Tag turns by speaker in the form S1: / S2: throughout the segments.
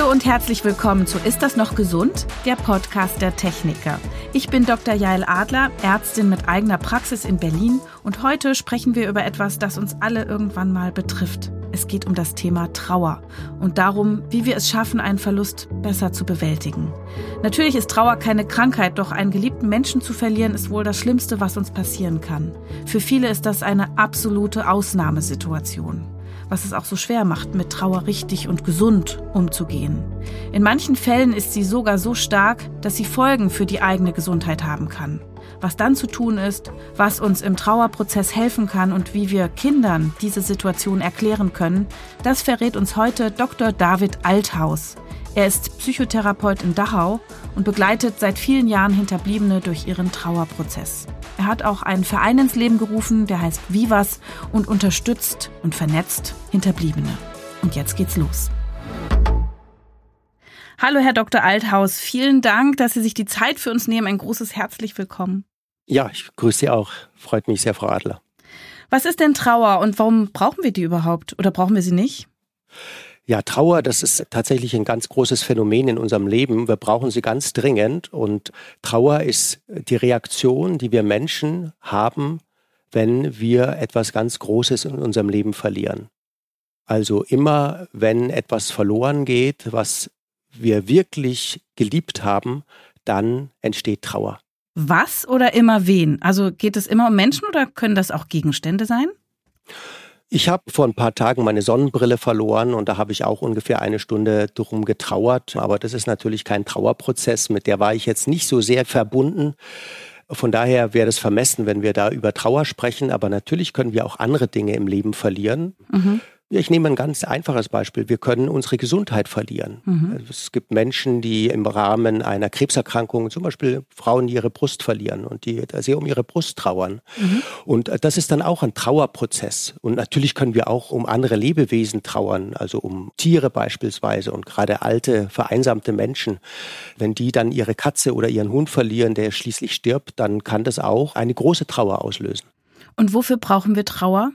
S1: Hallo und herzlich willkommen zu Ist das noch gesund? Der Podcast der Techniker. Ich bin Dr. Jael Adler, Ärztin mit eigener Praxis in Berlin und heute sprechen wir über etwas, das uns alle irgendwann mal betrifft. Es geht um das Thema Trauer und darum, wie wir es schaffen, einen Verlust besser zu bewältigen. Natürlich ist Trauer keine Krankheit, doch einen geliebten Menschen zu verlieren ist wohl das Schlimmste, was uns passieren kann. Für viele ist das eine absolute Ausnahmesituation was es auch so schwer macht, mit Trauer richtig und gesund umzugehen. In manchen Fällen ist sie sogar so stark, dass sie Folgen für die eigene Gesundheit haben kann. Was dann zu tun ist, was uns im Trauerprozess helfen kann und wie wir Kindern diese Situation erklären können, das verrät uns heute Dr. David Althaus. Er ist Psychotherapeut in Dachau und begleitet seit vielen Jahren Hinterbliebene durch ihren Trauerprozess. Er hat auch einen Verein ins Leben gerufen, der heißt Vivas und unterstützt und vernetzt Hinterbliebene. Und jetzt geht's los. Hallo, Herr Dr. Althaus. Vielen Dank, dass Sie sich die Zeit für uns nehmen. Ein großes herzlich willkommen.
S2: Ja, ich grüße Sie auch. Freut mich sehr, Frau Adler.
S1: Was ist denn Trauer und warum brauchen wir die überhaupt? Oder brauchen wir sie nicht?
S2: Ja, Trauer, das ist tatsächlich ein ganz großes Phänomen in unserem Leben. Wir brauchen sie ganz dringend. Und Trauer ist die Reaktion, die wir Menschen haben, wenn wir etwas ganz Großes in unserem Leben verlieren. Also immer, wenn etwas verloren geht, was wir wirklich geliebt haben, dann entsteht Trauer.
S1: Was oder immer wen? Also geht es immer um Menschen oder können das auch Gegenstände sein?
S2: Ich habe vor ein paar Tagen meine Sonnenbrille verloren und da habe ich auch ungefähr eine Stunde drum getrauert. Aber das ist natürlich kein Trauerprozess, mit der war ich jetzt nicht so sehr verbunden. Von daher wäre es vermessen, wenn wir da über Trauer sprechen. Aber natürlich können wir auch andere Dinge im Leben verlieren. Mhm. Ich nehme ein ganz einfaches Beispiel. Wir können unsere Gesundheit verlieren. Mhm. Es gibt Menschen, die im Rahmen einer Krebserkrankung, zum Beispiel Frauen, die ihre Brust verlieren und die sehr um ihre Brust trauern. Mhm. Und das ist dann auch ein Trauerprozess. Und natürlich können wir auch um andere Lebewesen trauern, also um Tiere beispielsweise und gerade alte, vereinsamte Menschen. Wenn die dann ihre Katze oder ihren Hund verlieren, der schließlich stirbt, dann kann das auch eine große Trauer auslösen.
S1: Und wofür brauchen wir Trauer?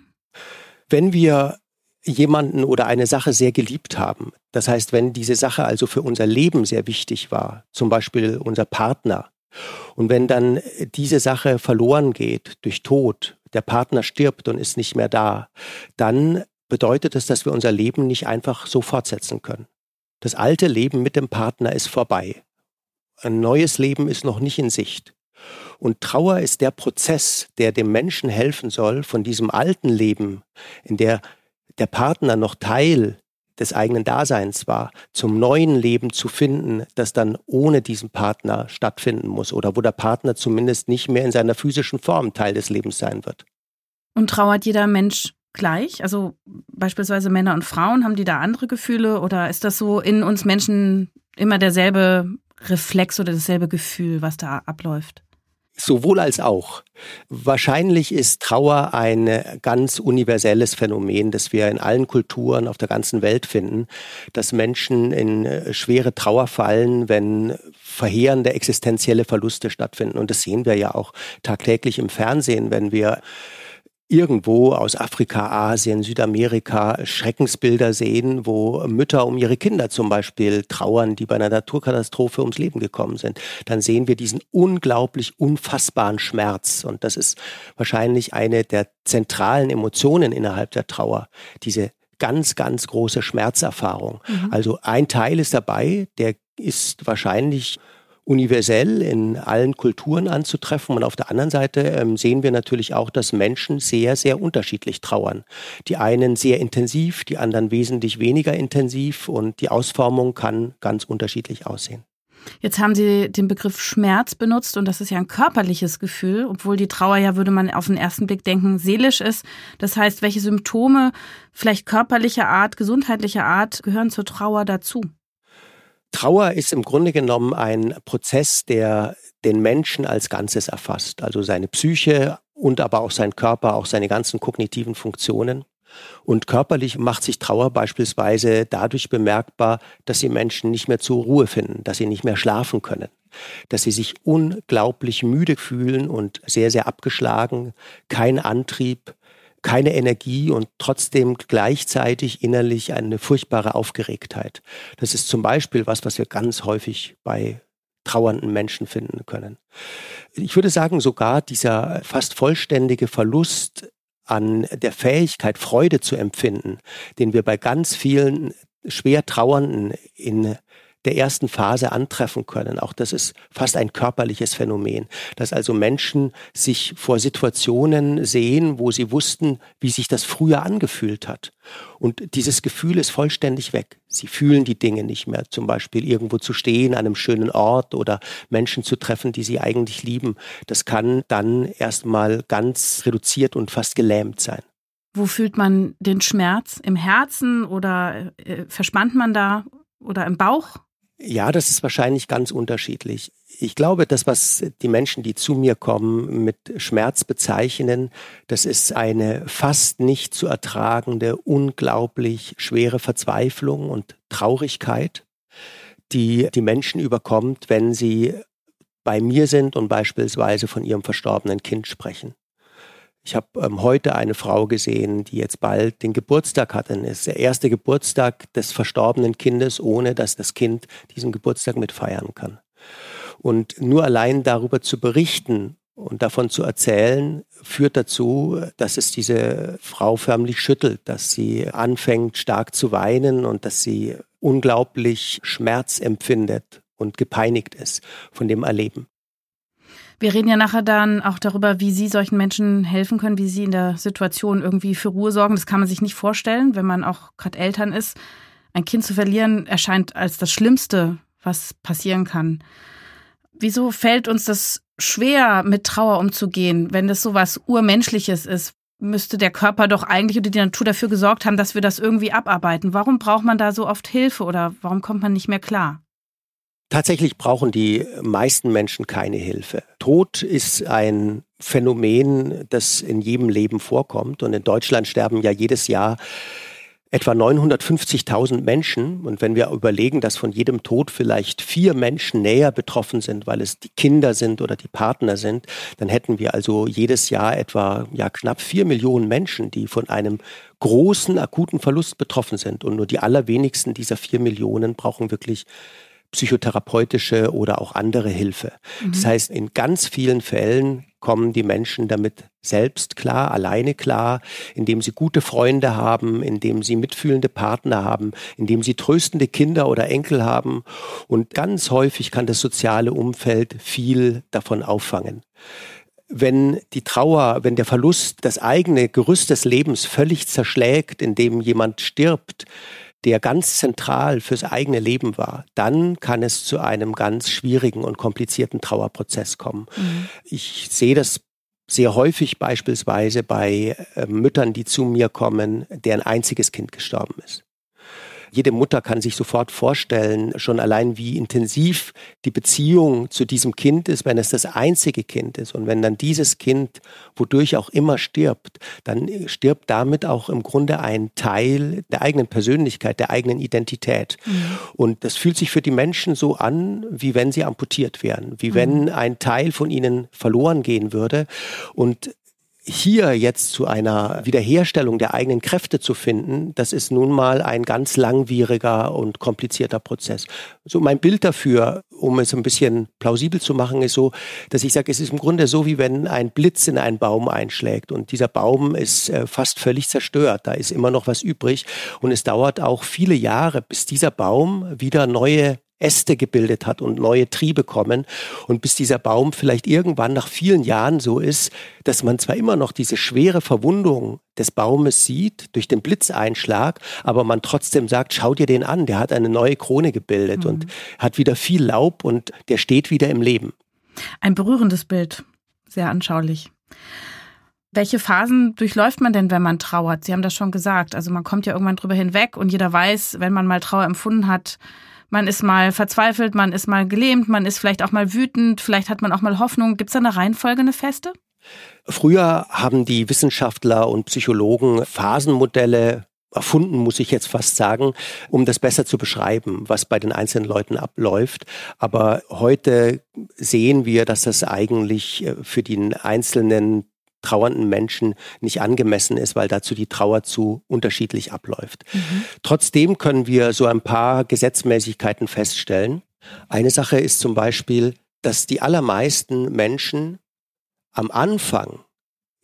S2: Wenn wir jemanden oder eine Sache sehr geliebt haben. Das heißt, wenn diese Sache also für unser Leben sehr wichtig war, zum Beispiel unser Partner, und wenn dann diese Sache verloren geht durch Tod, der Partner stirbt und ist nicht mehr da, dann bedeutet es, dass wir unser Leben nicht einfach so fortsetzen können. Das alte Leben mit dem Partner ist vorbei. Ein neues Leben ist noch nicht in Sicht. Und Trauer ist der Prozess, der dem Menschen helfen soll, von diesem alten Leben, in der der Partner noch Teil des eigenen Daseins war, zum neuen Leben zu finden, das dann ohne diesen Partner stattfinden muss oder wo der Partner zumindest nicht mehr in seiner physischen Form Teil des Lebens sein wird.
S1: Und trauert jeder Mensch gleich? Also beispielsweise Männer und Frauen, haben die da andere Gefühle oder ist das so in uns Menschen immer derselbe Reflex oder dasselbe Gefühl, was da abläuft?
S2: Sowohl als auch. Wahrscheinlich ist Trauer ein ganz universelles Phänomen, das wir in allen Kulturen auf der ganzen Welt finden, dass Menschen in äh, schwere Trauer fallen, wenn verheerende existenzielle Verluste stattfinden. Und das sehen wir ja auch tagtäglich im Fernsehen, wenn wir irgendwo aus Afrika, Asien, Südamerika Schreckensbilder sehen, wo Mütter um ihre Kinder zum Beispiel trauern, die bei einer Naturkatastrophe ums Leben gekommen sind, dann sehen wir diesen unglaublich unfassbaren Schmerz. Und das ist wahrscheinlich eine der zentralen Emotionen innerhalb der Trauer, diese ganz, ganz große Schmerzerfahrung. Mhm. Also ein Teil ist dabei, der ist wahrscheinlich universell in allen Kulturen anzutreffen. Und auf der anderen Seite ähm, sehen wir natürlich auch, dass Menschen sehr, sehr unterschiedlich trauern. Die einen sehr intensiv, die anderen wesentlich weniger intensiv und die Ausformung kann ganz unterschiedlich aussehen.
S1: Jetzt haben Sie den Begriff Schmerz benutzt und das ist ja ein körperliches Gefühl, obwohl die Trauer ja, würde man auf den ersten Blick denken, seelisch ist. Das heißt, welche Symptome, vielleicht körperlicher Art, gesundheitlicher Art, gehören zur Trauer dazu?
S2: Trauer ist im Grunde genommen ein Prozess, der den Menschen als Ganzes erfasst, also seine Psyche und aber auch sein Körper, auch seine ganzen kognitiven Funktionen. Und körperlich macht sich Trauer beispielsweise dadurch bemerkbar, dass die Menschen nicht mehr zur Ruhe finden, dass sie nicht mehr schlafen können, dass sie sich unglaublich müde fühlen und sehr, sehr abgeschlagen, kein Antrieb, keine Energie und trotzdem gleichzeitig innerlich eine furchtbare Aufgeregtheit. Das ist zum Beispiel was, was wir ganz häufig bei trauernden Menschen finden können. Ich würde sagen, sogar dieser fast vollständige Verlust an der Fähigkeit, Freude zu empfinden, den wir bei ganz vielen schwer Trauernden in der ersten Phase antreffen können. Auch das ist fast ein körperliches Phänomen, dass also Menschen sich vor Situationen sehen, wo sie wussten, wie sich das früher angefühlt hat. Und dieses Gefühl ist vollständig weg. Sie fühlen die Dinge nicht mehr, zum Beispiel irgendwo zu stehen, an einem schönen Ort oder Menschen zu treffen, die sie eigentlich lieben. Das kann dann erstmal ganz reduziert und fast gelähmt sein.
S1: Wo fühlt man den Schmerz? Im Herzen oder äh, verspannt man da oder im Bauch?
S2: Ja, das ist wahrscheinlich ganz unterschiedlich. Ich glaube, das, was die Menschen, die zu mir kommen, mit Schmerz bezeichnen, das ist eine fast nicht zu ertragende, unglaublich schwere Verzweiflung und Traurigkeit, die die Menschen überkommt, wenn sie bei mir sind und beispielsweise von ihrem verstorbenen Kind sprechen. Ich habe ähm, heute eine Frau gesehen, die jetzt bald den Geburtstag hat. Es ist der erste Geburtstag des verstorbenen Kindes, ohne dass das Kind diesen Geburtstag mitfeiern kann. Und nur allein darüber zu berichten und davon zu erzählen, führt dazu, dass es diese Frau förmlich schüttelt, dass sie anfängt stark zu weinen und dass sie unglaublich Schmerz empfindet und gepeinigt ist von dem Erleben.
S1: Wir reden ja nachher dann auch darüber, wie Sie solchen Menschen helfen können, wie Sie in der Situation irgendwie für Ruhe sorgen. Das kann man sich nicht vorstellen, wenn man auch gerade Eltern ist. Ein Kind zu verlieren erscheint als das Schlimmste, was passieren kann. Wieso fällt uns das schwer, mit Trauer umzugehen, wenn das so was Urmenschliches ist? Müsste der Körper doch eigentlich oder die Natur dafür gesorgt haben, dass wir das irgendwie abarbeiten. Warum braucht man da so oft Hilfe oder warum kommt man nicht mehr klar?
S2: Tatsächlich brauchen die meisten Menschen keine Hilfe. Tod ist ein Phänomen, das in jedem Leben vorkommt. Und in Deutschland sterben ja jedes Jahr etwa 950.000 Menschen. Und wenn wir überlegen, dass von jedem Tod vielleicht vier Menschen näher betroffen sind, weil es die Kinder sind oder die Partner sind, dann hätten wir also jedes Jahr etwa ja, knapp vier Millionen Menschen, die von einem großen akuten Verlust betroffen sind. Und nur die allerwenigsten dieser vier Millionen brauchen wirklich psychotherapeutische oder auch andere Hilfe. Mhm. Das heißt, in ganz vielen Fällen kommen die Menschen damit selbst klar, alleine klar, indem sie gute Freunde haben, indem sie mitfühlende Partner haben, indem sie tröstende Kinder oder Enkel haben. Und ganz häufig kann das soziale Umfeld viel davon auffangen wenn die Trauer, wenn der Verlust das eigene Gerüst des Lebens völlig zerschlägt, indem jemand stirbt, der ganz zentral fürs eigene Leben war, dann kann es zu einem ganz schwierigen und komplizierten Trauerprozess kommen. Mhm. Ich sehe das sehr häufig beispielsweise bei äh, Müttern, die zu mir kommen, deren einziges Kind gestorben ist. Jede Mutter kann sich sofort vorstellen, schon allein wie intensiv die Beziehung zu diesem Kind ist, wenn es das einzige Kind ist. Und wenn dann dieses Kind, wodurch auch immer stirbt, dann stirbt damit auch im Grunde ein Teil der eigenen Persönlichkeit, der eigenen Identität. Mhm. Und das fühlt sich für die Menschen so an, wie wenn sie amputiert wären, wie wenn mhm. ein Teil von ihnen verloren gehen würde. Und hier jetzt zu einer Wiederherstellung der eigenen Kräfte zu finden, das ist nun mal ein ganz langwieriger und komplizierter Prozess. So mein Bild dafür, um es ein bisschen plausibel zu machen, ist so, dass ich sage, es ist im Grunde so, wie wenn ein Blitz in einen Baum einschlägt und dieser Baum ist äh, fast völlig zerstört. Da ist immer noch was übrig und es dauert auch viele Jahre, bis dieser Baum wieder neue Äste gebildet hat und neue Triebe kommen und bis dieser Baum vielleicht irgendwann nach vielen Jahren so ist, dass man zwar immer noch diese schwere Verwundung des Baumes sieht durch den Blitzeinschlag, aber man trotzdem sagt, schau dir den an, der hat eine neue Krone gebildet mhm. und hat wieder viel Laub und der steht wieder im Leben.
S1: Ein berührendes Bild, sehr anschaulich. Welche Phasen durchläuft man denn, wenn man trauert? Sie haben das schon gesagt. Also man kommt ja irgendwann drüber hinweg und jeder weiß, wenn man mal Trauer empfunden hat, man ist mal verzweifelt, man ist mal gelähmt, man ist vielleicht auch mal wütend, vielleicht hat man auch mal Hoffnung. Gibt es da eine Reihenfolge, eine feste?
S2: Früher haben die Wissenschaftler und Psychologen Phasenmodelle erfunden, muss ich jetzt fast sagen, um das besser zu beschreiben, was bei den einzelnen Leuten abläuft. Aber heute sehen wir, dass das eigentlich äh, für den einzelnen trauernden Menschen nicht angemessen ist, weil dazu die Trauer zu unterschiedlich abläuft. Mhm. Trotzdem können wir so ein paar Gesetzmäßigkeiten feststellen. Eine Sache ist zum Beispiel, dass die allermeisten Menschen am Anfang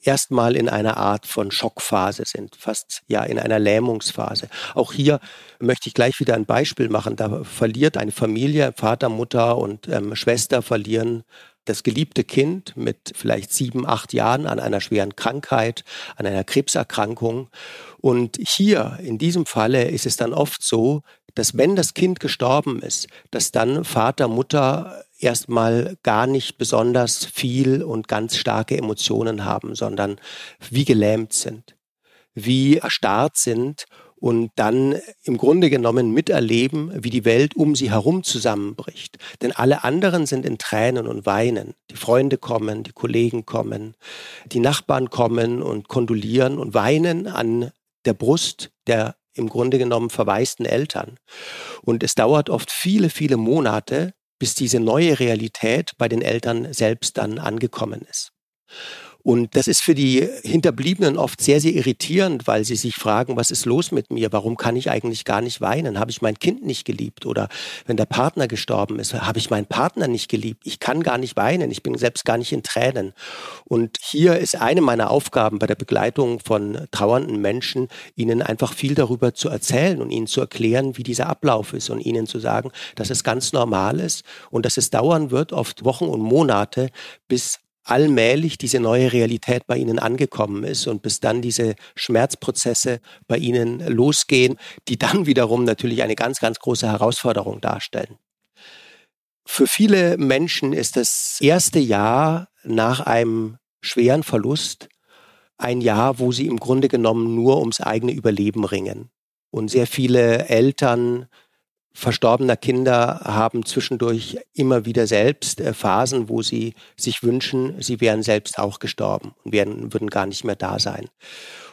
S2: erstmal in einer Art von Schockphase sind, fast ja in einer Lähmungsphase. Auch hier möchte ich gleich wieder ein Beispiel machen. Da verliert eine Familie, Vater, Mutter und ähm, Schwester verlieren das geliebte Kind mit vielleicht sieben, acht Jahren an einer schweren Krankheit, an einer Krebserkrankung. Und hier, in diesem Falle, ist es dann oft so, dass wenn das Kind gestorben ist, dass dann Vater, Mutter erstmal gar nicht besonders viel und ganz starke Emotionen haben, sondern wie gelähmt sind, wie erstarrt sind und dann im Grunde genommen miterleben, wie die Welt um sie herum zusammenbricht. Denn alle anderen sind in Tränen und weinen. Die Freunde kommen, die Kollegen kommen, die Nachbarn kommen und kondolieren und weinen an der Brust der im Grunde genommen verwaisten Eltern. Und es dauert oft viele, viele Monate, bis diese neue Realität bei den Eltern selbst dann angekommen ist. Und das ist für die Hinterbliebenen oft sehr, sehr irritierend, weil sie sich fragen, was ist los mit mir? Warum kann ich eigentlich gar nicht weinen? Habe ich mein Kind nicht geliebt? Oder wenn der Partner gestorben ist, habe ich meinen Partner nicht geliebt? Ich kann gar nicht weinen. Ich bin selbst gar nicht in Tränen. Und hier ist eine meiner Aufgaben bei der Begleitung von trauernden Menschen, ihnen einfach viel darüber zu erzählen und ihnen zu erklären, wie dieser Ablauf ist und ihnen zu sagen, dass es ganz normal ist und dass es dauern wird, oft Wochen und Monate, bis allmählich diese neue Realität bei ihnen angekommen ist und bis dann diese Schmerzprozesse bei ihnen losgehen, die dann wiederum natürlich eine ganz, ganz große Herausforderung darstellen. Für viele Menschen ist das erste Jahr nach einem schweren Verlust ein Jahr, wo sie im Grunde genommen nur ums eigene Überleben ringen. Und sehr viele Eltern verstorbener Kinder haben zwischendurch immer wieder selbst äh, Phasen, wo sie sich wünschen, sie wären selbst auch gestorben und wären, würden gar nicht mehr da sein.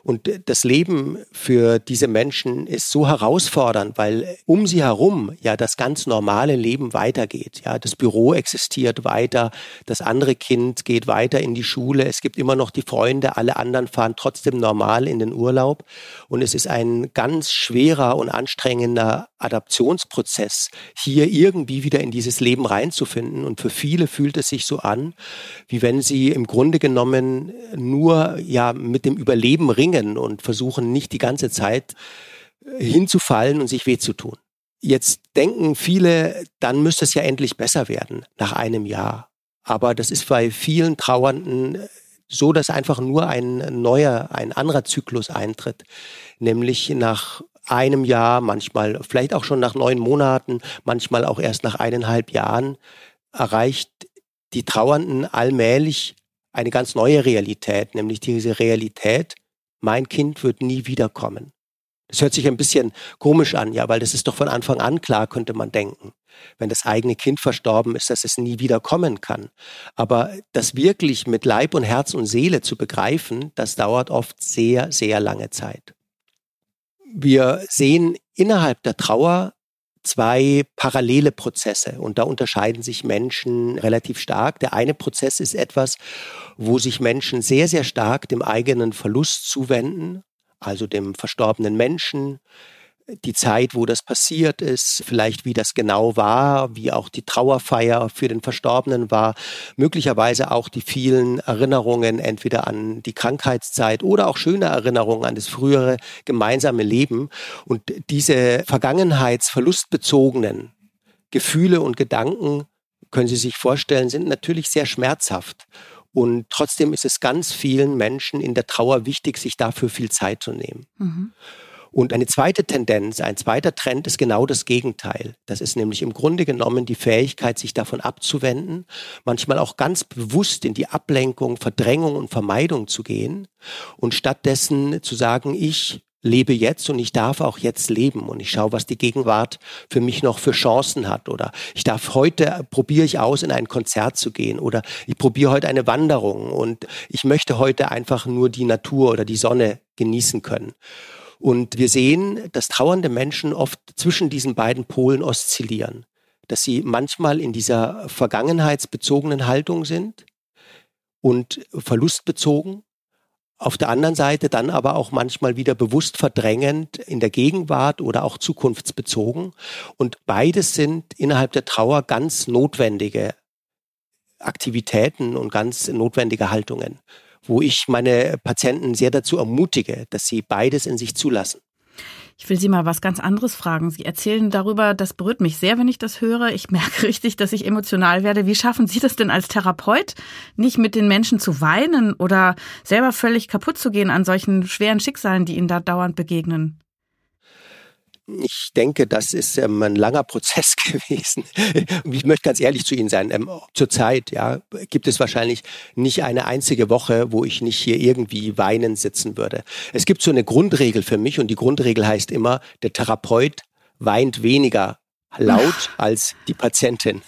S2: Und das Leben für diese Menschen ist so herausfordernd, weil um sie herum ja das ganz normale Leben weitergeht. Ja, das Büro existiert weiter, das andere Kind geht weiter in die Schule, es gibt immer noch die Freunde, alle anderen fahren trotzdem normal in den Urlaub. Und es ist ein ganz schwerer und anstrengender Adaptionsprozess, hier irgendwie wieder in dieses Leben reinzufinden. Und für viele fühlt es sich so an, wie wenn sie im Grunde genommen nur ja mit dem Überleben ringen ringen und versuchen nicht die ganze Zeit äh, hinzufallen und sich weh zu tun. Jetzt denken viele, dann müsste es ja endlich besser werden nach einem Jahr. Aber das ist bei vielen Trauernden äh, so, dass einfach nur ein neuer, ein anderer Zyklus eintritt, nämlich nach einem Jahr, manchmal vielleicht auch schon nach neun Monaten, manchmal auch erst nach eineinhalb Jahren erreicht die Trauernden allmählich eine ganz neue Realität, nämlich diese Realität, mein Kind wird nie wiederkommen. Das hört sich ein bisschen komisch an, ja, weil das ist doch von Anfang an klar, könnte man denken. Wenn das eigene Kind verstorben ist, dass es nie wiederkommen kann. Aber das wirklich mit Leib und Herz und Seele zu begreifen, das dauert oft sehr, sehr lange Zeit. Wir sehen innerhalb der Trauer zwei parallele Prozesse und da unterscheiden sich Menschen relativ stark. Der eine Prozess ist etwas, wo sich Menschen sehr, sehr stark dem eigenen Verlust zuwenden, also dem verstorbenen Menschen, die Zeit, wo das passiert ist, vielleicht wie das genau war, wie auch die Trauerfeier für den Verstorbenen war, möglicherweise auch die vielen Erinnerungen entweder an die Krankheitszeit oder auch schöne Erinnerungen an das frühere gemeinsame Leben. Und diese vergangenheitsverlustbezogenen Gefühle und Gedanken, können Sie sich vorstellen, sind natürlich sehr schmerzhaft. Und trotzdem ist es ganz vielen Menschen in der Trauer wichtig, sich dafür viel Zeit zu nehmen. Mhm. Und eine zweite Tendenz, ein zweiter Trend ist genau das Gegenteil. Das ist nämlich im Grunde genommen die Fähigkeit, sich davon abzuwenden, manchmal auch ganz bewusst in die Ablenkung, Verdrängung und Vermeidung zu gehen und stattdessen zu sagen, ich lebe jetzt und ich darf auch jetzt leben und ich schaue, was die Gegenwart für mich noch für Chancen hat oder ich darf heute probiere ich aus in ein Konzert zu gehen oder ich probiere heute eine Wanderung und ich möchte heute einfach nur die Natur oder die Sonne genießen können. Und wir sehen, dass trauernde Menschen oft zwischen diesen beiden Polen oszillieren, dass sie manchmal in dieser vergangenheitsbezogenen Haltung sind und verlustbezogen auf der anderen Seite dann aber auch manchmal wieder bewusst verdrängend in der Gegenwart oder auch zukunftsbezogen. Und beides sind innerhalb der Trauer ganz notwendige Aktivitäten und ganz notwendige Haltungen, wo ich meine Patienten sehr dazu ermutige, dass sie beides in sich zulassen.
S1: Ich will Sie mal was ganz anderes fragen. Sie erzählen darüber, das berührt mich sehr, wenn ich das höre. Ich merke richtig, dass ich emotional werde. Wie schaffen Sie das denn als Therapeut, nicht mit den Menschen zu weinen oder selber völlig kaputt zu gehen an solchen schweren Schicksalen, die Ihnen da dauernd begegnen?
S2: Ich denke, das ist ähm, ein langer Prozess gewesen. ich möchte ganz ehrlich zu Ihnen sein. Ähm, zurzeit ja, gibt es wahrscheinlich nicht eine einzige Woche, wo ich nicht hier irgendwie weinend sitzen würde. Es gibt so eine Grundregel für mich und die Grundregel heißt immer, der Therapeut weint weniger laut als die Patientin.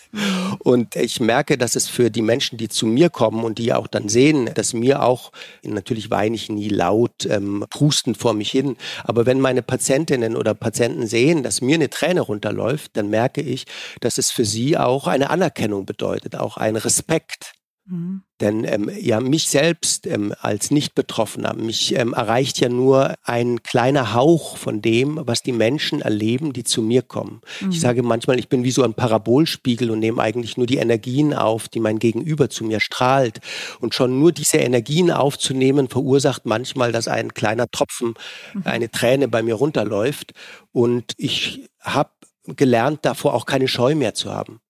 S2: Und ich merke, dass es für die Menschen, die zu mir kommen und die auch dann sehen, dass mir auch, natürlich weine ich nie laut, ähm, prustend vor mich hin, aber wenn meine Patientinnen oder Patienten sehen, dass mir eine Träne runterläuft, dann merke ich, dass es für sie auch eine Anerkennung bedeutet, auch ein Respekt. Mhm. Denn ähm, ja, mich selbst ähm, als Nicht-Betroffener, mich ähm, erreicht ja nur ein kleiner Hauch von dem, was die Menschen erleben, die zu mir kommen. Mhm. Ich sage manchmal, ich bin wie so ein Parabolspiegel und nehme eigentlich nur die Energien auf, die mein Gegenüber zu mir strahlt. Und schon nur diese Energien aufzunehmen, verursacht manchmal, dass ein kleiner Tropfen, mhm. eine Träne bei mir runterläuft. Und ich habe gelernt, davor auch keine Scheu mehr zu haben.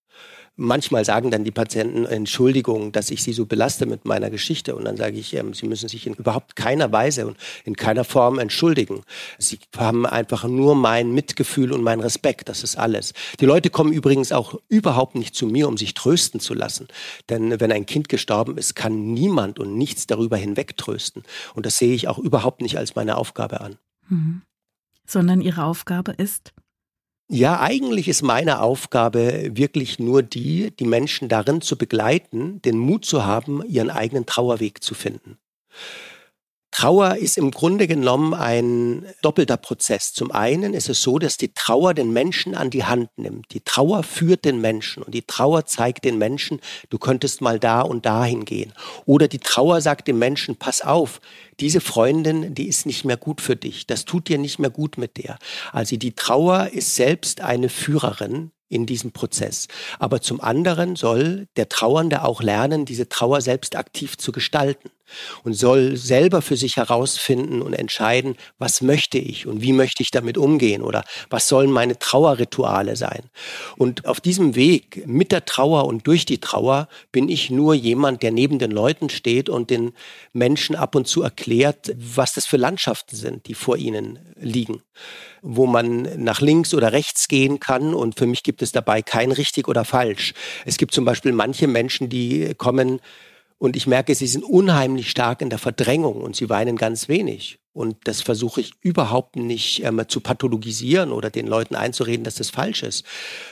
S2: Manchmal sagen dann die Patienten, Entschuldigung, dass ich sie so belaste mit meiner Geschichte. Und dann sage ich, ähm, sie müssen sich in überhaupt keiner Weise und in keiner Form entschuldigen. Sie haben einfach nur mein Mitgefühl und mein Respekt. Das ist alles. Die Leute kommen übrigens auch überhaupt nicht zu mir, um sich trösten zu lassen. Denn wenn ein Kind gestorben ist, kann niemand und nichts darüber hinweg trösten. Und das sehe ich auch überhaupt nicht als meine Aufgabe an. Mhm.
S1: Sondern Ihre Aufgabe ist?
S2: Ja, eigentlich ist meine Aufgabe wirklich nur die, die Menschen darin zu begleiten, den Mut zu haben, ihren eigenen Trauerweg zu finden. Trauer ist im Grunde genommen ein doppelter Prozess. Zum einen ist es so, dass die Trauer den Menschen an die Hand nimmt. Die Trauer führt den Menschen und die Trauer zeigt den Menschen, du könntest mal da und dahin gehen. Oder die Trauer sagt dem Menschen, pass auf, diese Freundin, die ist nicht mehr gut für dich. Das tut dir nicht mehr gut mit der. Also die Trauer ist selbst eine Führerin in diesem Prozess. Aber zum anderen soll der Trauernde auch lernen, diese Trauer selbst aktiv zu gestalten und soll selber für sich herausfinden und entscheiden, was möchte ich und wie möchte ich damit umgehen oder was sollen meine Trauerrituale sein. Und auf diesem Weg mit der Trauer und durch die Trauer bin ich nur jemand, der neben den Leuten steht und den Menschen ab und zu erklärt, was das für Landschaften sind, die vor ihnen liegen, wo man nach links oder rechts gehen kann und für mich gibt es dabei kein richtig oder falsch. Es gibt zum Beispiel manche Menschen, die kommen und ich merke, sie sind unheimlich stark in der Verdrängung und sie weinen ganz wenig. Und das versuche ich überhaupt nicht ähm, zu pathologisieren oder den Leuten einzureden, dass das falsch ist,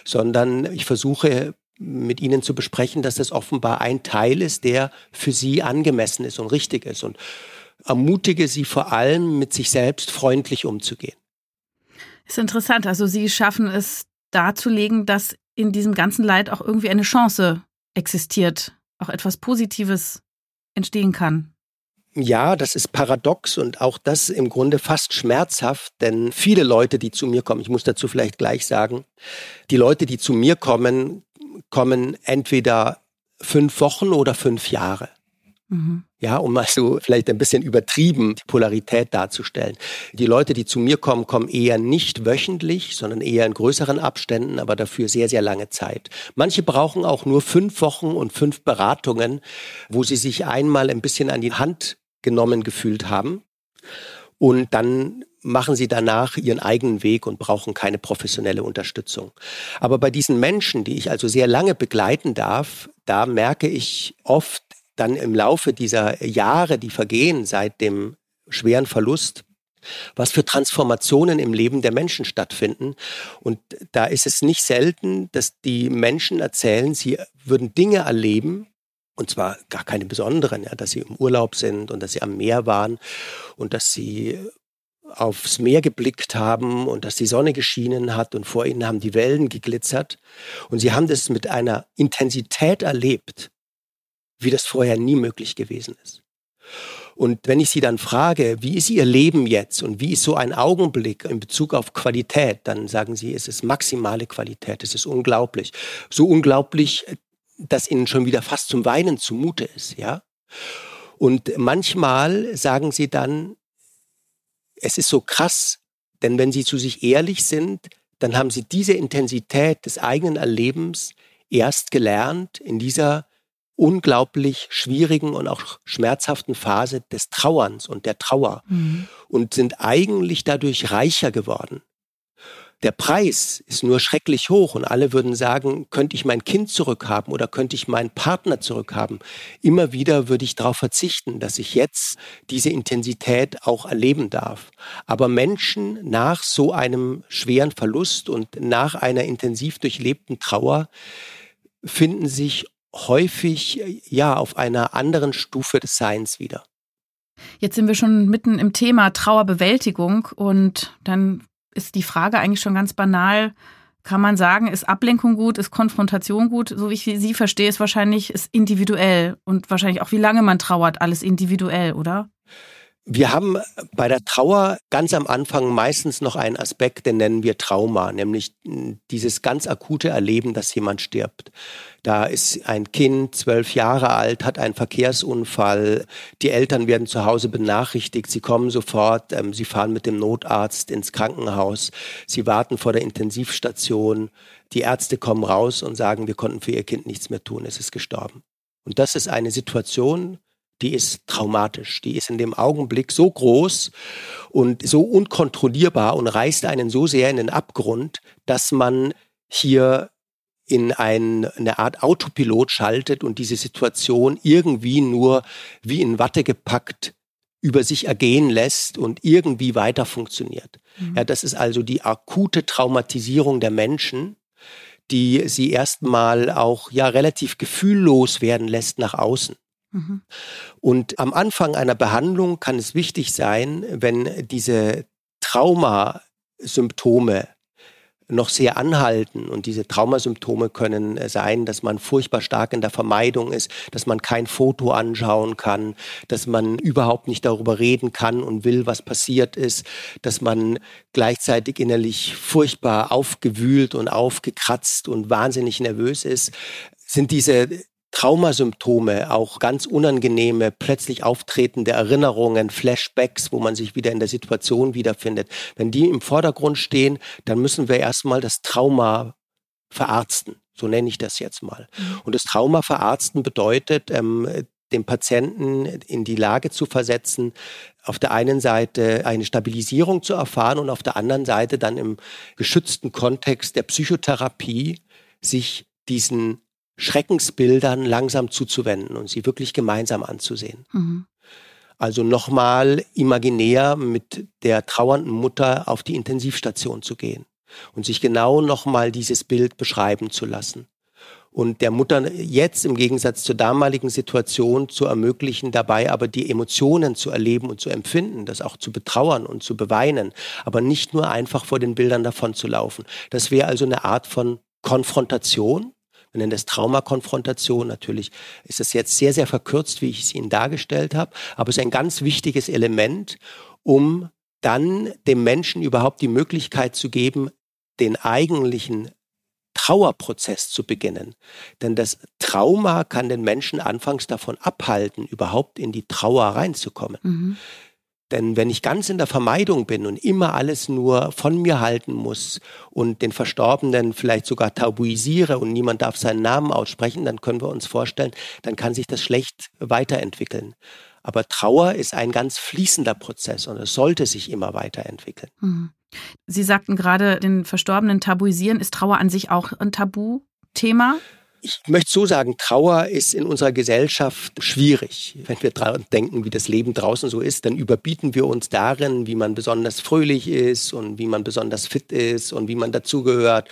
S2: sondern ich versuche mit ihnen zu besprechen, dass das offenbar ein Teil ist, der für sie angemessen ist und richtig ist. Und ermutige sie vor allem, mit sich selbst freundlich umzugehen.
S1: Ist interessant. Also Sie schaffen es darzulegen, dass in diesem ganzen Leid auch irgendwie eine Chance existiert, auch etwas Positives entstehen kann.
S2: Ja, das ist paradox und auch das im Grunde fast schmerzhaft, denn viele Leute, die zu mir kommen, ich muss dazu vielleicht gleich sagen, die Leute, die zu mir kommen, kommen entweder fünf Wochen oder fünf Jahre. Mhm. Ja, um mal so vielleicht ein bisschen übertrieben die Polarität darzustellen. Die Leute, die zu mir kommen, kommen eher nicht wöchentlich, sondern eher in größeren Abständen, aber dafür sehr, sehr lange Zeit. Manche brauchen auch nur fünf Wochen und fünf Beratungen, wo sie sich einmal ein bisschen an die Hand genommen gefühlt haben. Und dann machen sie danach ihren eigenen Weg und brauchen keine professionelle Unterstützung. Aber bei diesen Menschen, die ich also sehr lange begleiten darf, da merke ich oft, dann im Laufe dieser Jahre, die vergehen seit dem schweren Verlust, was für Transformationen im Leben der Menschen stattfinden. Und da ist es nicht selten, dass die Menschen erzählen, sie würden Dinge erleben, und zwar gar keine besonderen, ja, dass sie im Urlaub sind und dass sie am Meer waren und dass sie aufs Meer geblickt haben und dass die Sonne geschienen hat und vor ihnen haben die Wellen geglitzert. Und sie haben das mit einer Intensität erlebt, wie das vorher nie möglich gewesen ist. Und wenn ich Sie dann frage, wie ist Ihr Leben jetzt und wie ist so ein Augenblick in Bezug auf Qualität, dann sagen Sie, es ist maximale Qualität, es ist unglaublich. So unglaublich, dass Ihnen schon wieder fast zum Weinen zumute ist, ja. Und manchmal sagen Sie dann, es ist so krass, denn wenn Sie zu sich ehrlich sind, dann haben Sie diese Intensität des eigenen Erlebens erst gelernt in dieser unglaublich schwierigen und auch schmerzhaften Phase des Trauerns und der Trauer mhm. und sind eigentlich dadurch reicher geworden. Der Preis ist nur schrecklich hoch und alle würden sagen, könnte ich mein Kind zurückhaben oder könnte ich meinen Partner zurückhaben. Immer wieder würde ich darauf verzichten, dass ich jetzt diese Intensität auch erleben darf. Aber Menschen nach so einem schweren Verlust und nach einer intensiv durchlebten Trauer finden sich häufig ja auf einer anderen Stufe des Seins wieder.
S1: Jetzt sind wir schon mitten im Thema Trauerbewältigung und dann ist die Frage eigentlich schon ganz banal. Kann man sagen, ist Ablenkung gut, ist Konfrontation gut? So wie ich sie verstehe, ist wahrscheinlich ist individuell und wahrscheinlich auch wie lange man trauert, alles individuell, oder?
S2: Wir haben bei der Trauer ganz am Anfang meistens noch einen Aspekt, den nennen wir Trauma, nämlich dieses ganz akute Erleben, dass jemand stirbt. Da ist ein Kind, zwölf Jahre alt, hat einen Verkehrsunfall, die Eltern werden zu Hause benachrichtigt, sie kommen sofort, ähm, sie fahren mit dem Notarzt ins Krankenhaus, sie warten vor der Intensivstation, die Ärzte kommen raus und sagen, wir konnten für ihr Kind nichts mehr tun, es ist gestorben. Und das ist eine Situation, die ist traumatisch. Die ist in dem Augenblick so groß und so unkontrollierbar und reißt einen so sehr in den Abgrund, dass man hier in ein, eine Art Autopilot schaltet und diese Situation irgendwie nur wie in Watte gepackt über sich ergehen lässt und irgendwie weiter funktioniert. Mhm. Ja, das ist also die akute Traumatisierung der Menschen, die sie erstmal auch ja relativ gefühllos werden lässt nach außen. Mhm. Und am Anfang einer Behandlung kann es wichtig sein, wenn diese Traumasymptome noch sehr anhalten. Und diese Traumasymptome können sein, dass man furchtbar stark in der Vermeidung ist, dass man kein Foto anschauen kann, dass man überhaupt nicht darüber reden kann und will, was passiert ist, dass man gleichzeitig innerlich furchtbar aufgewühlt und aufgekratzt und wahnsinnig nervös ist sind diese Traumasymptome, auch ganz unangenehme, plötzlich auftretende Erinnerungen, Flashbacks, wo man sich wieder in der Situation wiederfindet. Wenn die im Vordergrund stehen, dann müssen wir erstmal das Trauma verarzten. So nenne ich das jetzt mal. Mhm. Und das Trauma verarzten bedeutet, ähm, den Patienten in die Lage zu versetzen, auf der einen Seite eine Stabilisierung zu erfahren und auf der anderen Seite dann im geschützten Kontext der Psychotherapie sich diesen Schreckensbildern langsam zuzuwenden und sie wirklich gemeinsam anzusehen. Mhm. Also nochmal imaginär mit der trauernden Mutter auf die Intensivstation zu gehen und sich genau nochmal dieses Bild beschreiben zu lassen. Und der Mutter jetzt im Gegensatz zur damaligen Situation zu ermöglichen, dabei aber die Emotionen zu erleben und zu empfinden, das auch zu betrauern und zu beweinen, aber nicht nur einfach vor den Bildern davon zu laufen. Das wäre also eine Art von Konfrontation, wir nennen das Traumakonfrontation. Natürlich ist es jetzt sehr, sehr verkürzt, wie ich es Ihnen dargestellt habe, aber es ist ein ganz wichtiges Element, um dann dem Menschen überhaupt die Möglichkeit zu geben, den eigentlichen Trauerprozess zu beginnen. Denn das Trauma kann den Menschen anfangs davon abhalten, überhaupt in die Trauer reinzukommen. Mhm. Denn wenn ich ganz in der Vermeidung bin und immer alles nur von mir halten muss und den Verstorbenen vielleicht sogar tabuisiere und niemand darf seinen Namen aussprechen, dann können wir uns vorstellen, dann kann sich das schlecht weiterentwickeln. Aber Trauer ist ein ganz fließender Prozess und es sollte sich immer weiterentwickeln.
S1: Hm. Sie sagten gerade, den Verstorbenen tabuisieren. Ist Trauer an sich auch ein Tabuthema?
S2: Ich möchte so sagen, Trauer ist in unserer Gesellschaft schwierig. Wenn wir daran denken, wie das Leben draußen so ist, dann überbieten wir uns darin, wie man besonders fröhlich ist und wie man besonders fit ist und wie man dazugehört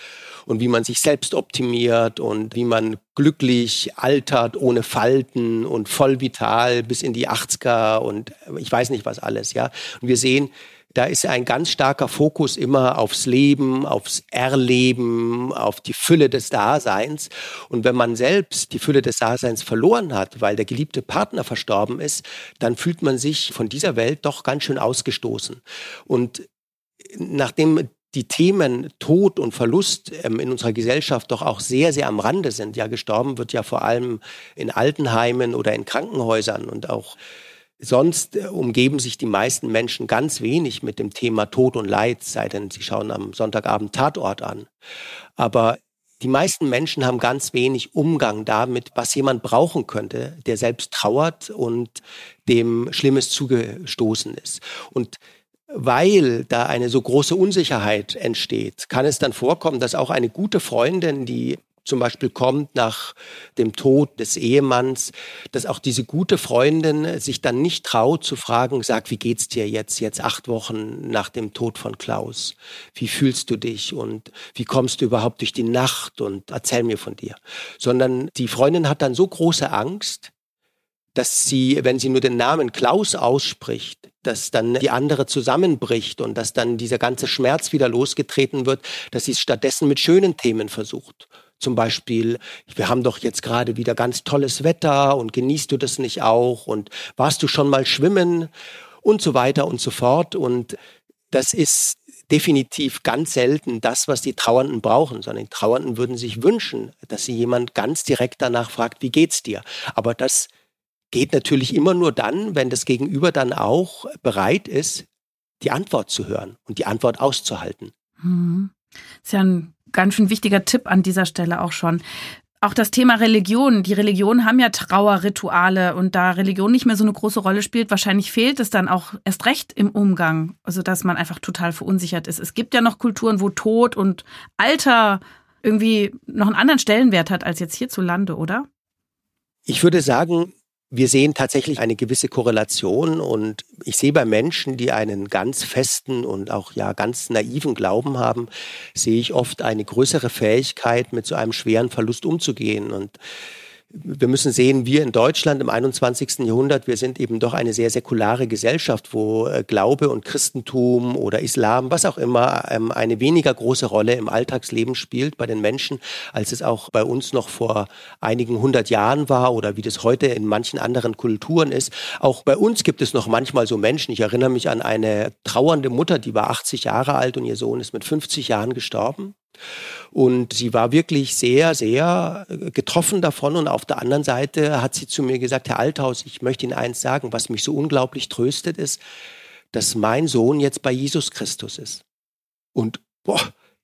S2: und wie man sich selbst optimiert und wie man glücklich altert, ohne Falten und voll vital bis in die 80er und ich weiß nicht was alles, ja. Und wir sehen, da ist ein ganz starker Fokus immer aufs Leben, aufs Erleben, auf die Fülle des Daseins. Und wenn man selbst die Fülle des Daseins verloren hat, weil der geliebte Partner verstorben ist, dann fühlt man sich von dieser Welt doch ganz schön ausgestoßen. Und nachdem die Themen Tod und Verlust ähm, in unserer Gesellschaft doch auch sehr, sehr am Rande sind. Ja, gestorben wird ja vor allem in Altenheimen oder in Krankenhäusern und auch sonst äh, umgeben sich die meisten Menschen ganz wenig mit dem Thema Tod und Leid, sei denn sie schauen am Sonntagabend Tatort an. Aber die meisten Menschen haben ganz wenig Umgang damit, was jemand brauchen könnte, der selbst trauert und dem Schlimmes zugestoßen ist. Und weil da eine so große Unsicherheit entsteht, kann es dann vorkommen, dass auch eine gute Freundin, die zum Beispiel kommt nach dem Tod des Ehemanns, dass auch diese gute Freundin sich dann nicht traut zu fragen, sag, wie geht's dir jetzt, jetzt acht Wochen nach dem Tod von Klaus? Wie fühlst du dich und wie kommst du überhaupt durch die Nacht und erzähl mir von dir? Sondern die Freundin hat dann so große Angst, dass sie, wenn sie nur den Namen Klaus ausspricht, dass dann die andere zusammenbricht und dass dann dieser ganze Schmerz wieder losgetreten wird, dass sie es stattdessen mit schönen Themen versucht. Zum Beispiel, wir haben doch jetzt gerade wieder ganz tolles Wetter und genießt du das nicht auch und warst du schon mal schwimmen und so weiter und so fort. Und das ist definitiv ganz selten das, was die Trauernden brauchen, sondern die Trauernden würden sich wünschen, dass sie jemand ganz direkt danach fragt, wie geht's dir? Aber das geht natürlich immer nur dann, wenn das Gegenüber dann auch bereit ist, die Antwort zu hören und die Antwort auszuhalten.
S1: Mhm. Ist ja ein ganz schön wichtiger Tipp an dieser Stelle auch schon. Auch das Thema Religion. Die Religionen haben ja Trauerrituale und da Religion nicht mehr so eine große Rolle spielt, wahrscheinlich fehlt es dann auch erst recht im Umgang. Also, dass man einfach total verunsichert ist. Es gibt ja noch Kulturen, wo Tod und Alter irgendwie noch einen anderen Stellenwert hat als jetzt hierzulande, oder?
S2: Ich würde sagen, wir sehen tatsächlich eine gewisse Korrelation und ich sehe bei Menschen, die einen ganz festen und auch ja ganz naiven Glauben haben, sehe ich oft eine größere Fähigkeit, mit so einem schweren Verlust umzugehen. Und wir müssen sehen, wir in Deutschland im 21. Jahrhundert, wir sind eben doch eine sehr säkulare Gesellschaft, wo äh, Glaube und Christentum oder Islam, was auch immer, ähm, eine weniger große Rolle im Alltagsleben spielt bei den Menschen, als es auch bei uns noch vor einigen hundert Jahren war oder wie das heute in manchen anderen Kulturen ist. Auch bei uns gibt es noch manchmal so Menschen. Ich erinnere mich an eine trauernde Mutter, die war 80 Jahre alt und ihr Sohn ist mit 50 Jahren gestorben. Und sie war wirklich sehr, sehr getroffen davon. Und auf der anderen Seite hat sie zu mir gesagt, Herr Althaus, ich möchte Ihnen eins sagen, was mich so unglaublich tröstet ist, dass mein Sohn jetzt bei Jesus Christus ist. Und boah,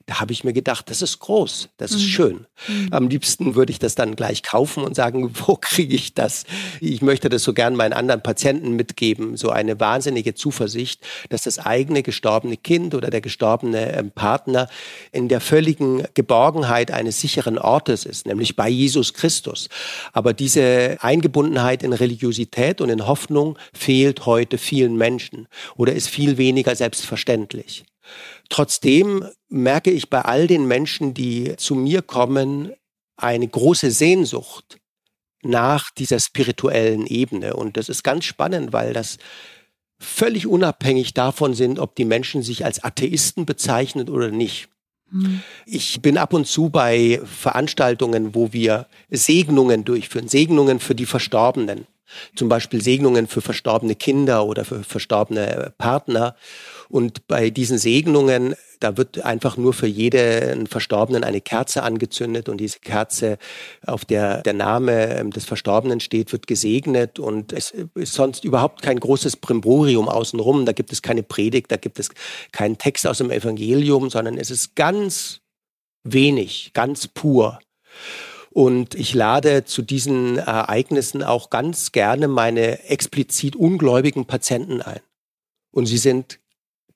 S2: da habe ich mir gedacht, das ist groß, das ist mhm. schön. Mhm. Am liebsten würde ich das dann gleich kaufen und sagen, wo kriege ich das? Ich möchte das so gern meinen anderen Patienten mitgeben, so eine wahnsinnige Zuversicht, dass das eigene gestorbene Kind oder der gestorbene ähm, Partner in der völligen Geborgenheit eines sicheren Ortes ist, nämlich bei Jesus Christus. Aber diese Eingebundenheit in Religiosität und in Hoffnung fehlt heute vielen Menschen oder ist viel weniger selbstverständlich. Trotzdem merke ich bei all den Menschen, die zu mir kommen, eine große Sehnsucht nach dieser spirituellen Ebene. Und das ist ganz spannend, weil das völlig unabhängig davon sind, ob die Menschen sich als Atheisten bezeichnen oder nicht. Hm. Ich bin ab und zu bei Veranstaltungen, wo wir Segnungen durchführen, Segnungen für die Verstorbenen. Zum Beispiel Segnungen für verstorbene Kinder oder für verstorbene Partner. Und bei diesen Segnungen, da wird einfach nur für jeden Verstorbenen eine Kerze angezündet und diese Kerze, auf der der Name ähm, des Verstorbenen steht, wird gesegnet und es ist sonst überhaupt kein großes Brimborium außenrum. Da gibt es keine Predigt, da gibt es keinen Text aus dem Evangelium, sondern es ist ganz wenig, ganz pur. Und ich lade zu diesen Ereignissen auch ganz gerne meine explizit ungläubigen Patienten ein. Und sie sind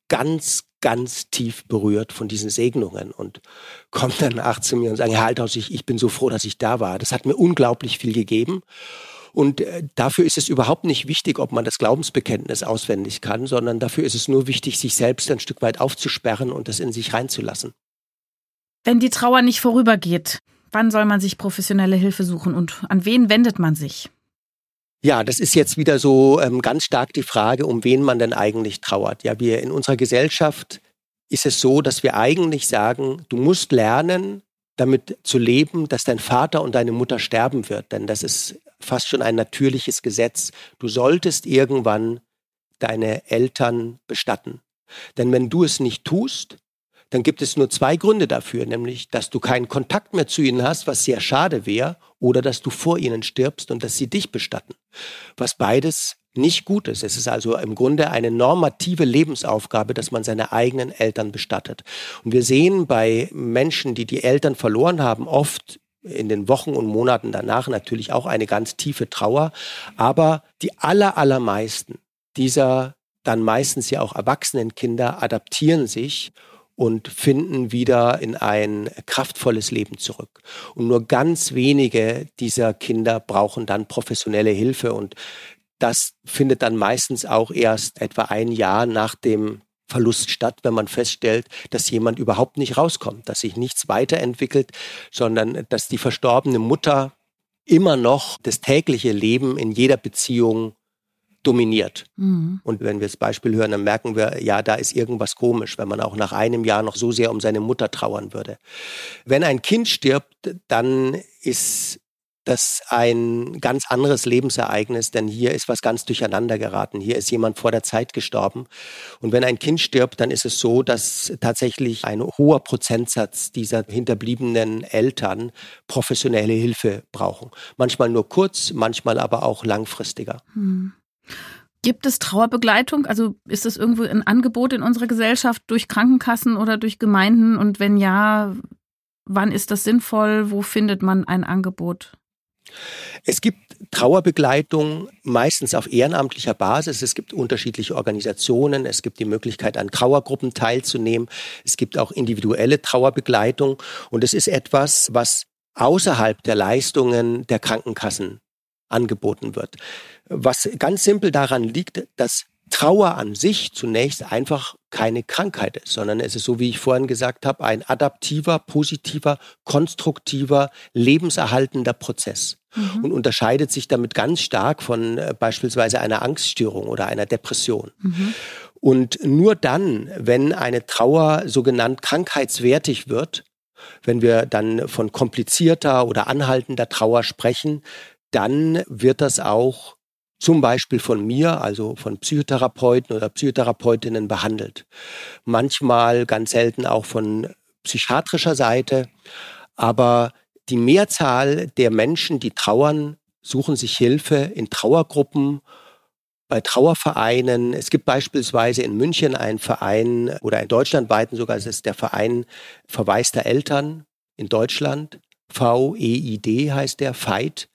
S2: ganz, ganz tief berührt von diesen Segnungen und kommen dann nach zu mir und sagen, Herr Althaus, ich, ich bin so froh, dass ich da war. Das hat mir unglaublich viel gegeben. Und äh, dafür ist es überhaupt nicht wichtig, ob man das Glaubensbekenntnis auswendig kann, sondern dafür ist es nur wichtig, sich selbst ein Stück weit aufzusperren und das in sich reinzulassen.
S1: Wenn die Trauer nicht vorübergeht, wann soll man sich professionelle Hilfe suchen und an wen wendet man sich?
S2: Ja, das ist jetzt wieder so ähm, ganz stark die Frage, um wen man denn eigentlich trauert. Ja, wir in unserer Gesellschaft ist es so, dass wir eigentlich sagen, du musst lernen, damit zu leben, dass dein Vater und deine Mutter sterben wird. Denn das ist fast schon ein natürliches Gesetz. Du solltest irgendwann deine Eltern bestatten. Denn wenn du es nicht tust, dann gibt es nur zwei Gründe dafür, nämlich, dass du keinen Kontakt mehr zu ihnen hast, was sehr schade wäre, oder dass du vor ihnen stirbst und dass sie dich bestatten. Was beides nicht gut ist. Es ist also im Grunde eine normative Lebensaufgabe, dass man seine eigenen Eltern bestattet. Und wir sehen bei Menschen, die die Eltern verloren haben, oft in den Wochen und Monaten danach natürlich auch eine ganz tiefe Trauer. Aber die aller, allermeisten dieser dann meistens ja auch erwachsenen Kinder adaptieren sich und finden wieder in ein kraftvolles Leben zurück. Und nur ganz wenige dieser Kinder brauchen dann professionelle Hilfe und das findet dann meistens auch erst etwa ein Jahr nach dem Verlust statt, wenn man feststellt, dass jemand überhaupt nicht rauskommt, dass sich nichts weiterentwickelt, sondern dass die verstorbene Mutter immer noch das tägliche Leben in jeder Beziehung dominiert. Mhm. Und wenn wir das Beispiel hören, dann merken wir, ja, da ist irgendwas komisch, wenn man auch nach einem Jahr noch so sehr um seine Mutter trauern würde. Wenn ein Kind stirbt, dann ist das ein ganz anderes Lebensereignis, denn hier ist was ganz durcheinander geraten. Hier ist jemand vor der Zeit gestorben. Und wenn ein Kind stirbt, dann ist es so, dass tatsächlich ein hoher Prozentsatz dieser hinterbliebenen Eltern professionelle Hilfe brauchen. Manchmal nur kurz, manchmal aber auch langfristiger. Hm.
S1: Gibt es Trauerbegleitung? Also ist es irgendwo ein Angebot in unserer Gesellschaft durch Krankenkassen oder durch Gemeinden? Und wenn ja, wann ist das sinnvoll? Wo findet man ein Angebot?
S2: Es gibt Trauerbegleitung meistens auf ehrenamtlicher Basis. Es gibt unterschiedliche Organisationen. Es gibt die Möglichkeit, an Trauergruppen teilzunehmen. Es gibt auch individuelle Trauerbegleitung. Und es ist etwas, was außerhalb der Leistungen der Krankenkassen angeboten wird. Was ganz simpel daran liegt, dass Trauer an sich zunächst einfach keine Krankheit ist, sondern es ist so, wie ich vorhin gesagt habe, ein adaptiver, positiver, konstruktiver, lebenserhaltender Prozess mhm. und unterscheidet sich damit ganz stark von äh, beispielsweise einer Angststörung oder einer Depression. Mhm. Und nur dann, wenn eine Trauer sogenannt krankheitswertig wird, wenn wir dann von komplizierter oder anhaltender Trauer sprechen, dann wird das auch zum Beispiel von mir, also von Psychotherapeuten oder Psychotherapeutinnen behandelt. Manchmal, ganz selten auch von psychiatrischer Seite. Aber die Mehrzahl der Menschen, die trauern, suchen sich Hilfe in Trauergruppen, bei Trauervereinen. Es gibt beispielsweise in München einen Verein oder in deutschlandweiten sogar, es ist der Verein verwaister Eltern in Deutschland. VEID heißt der, FEIT.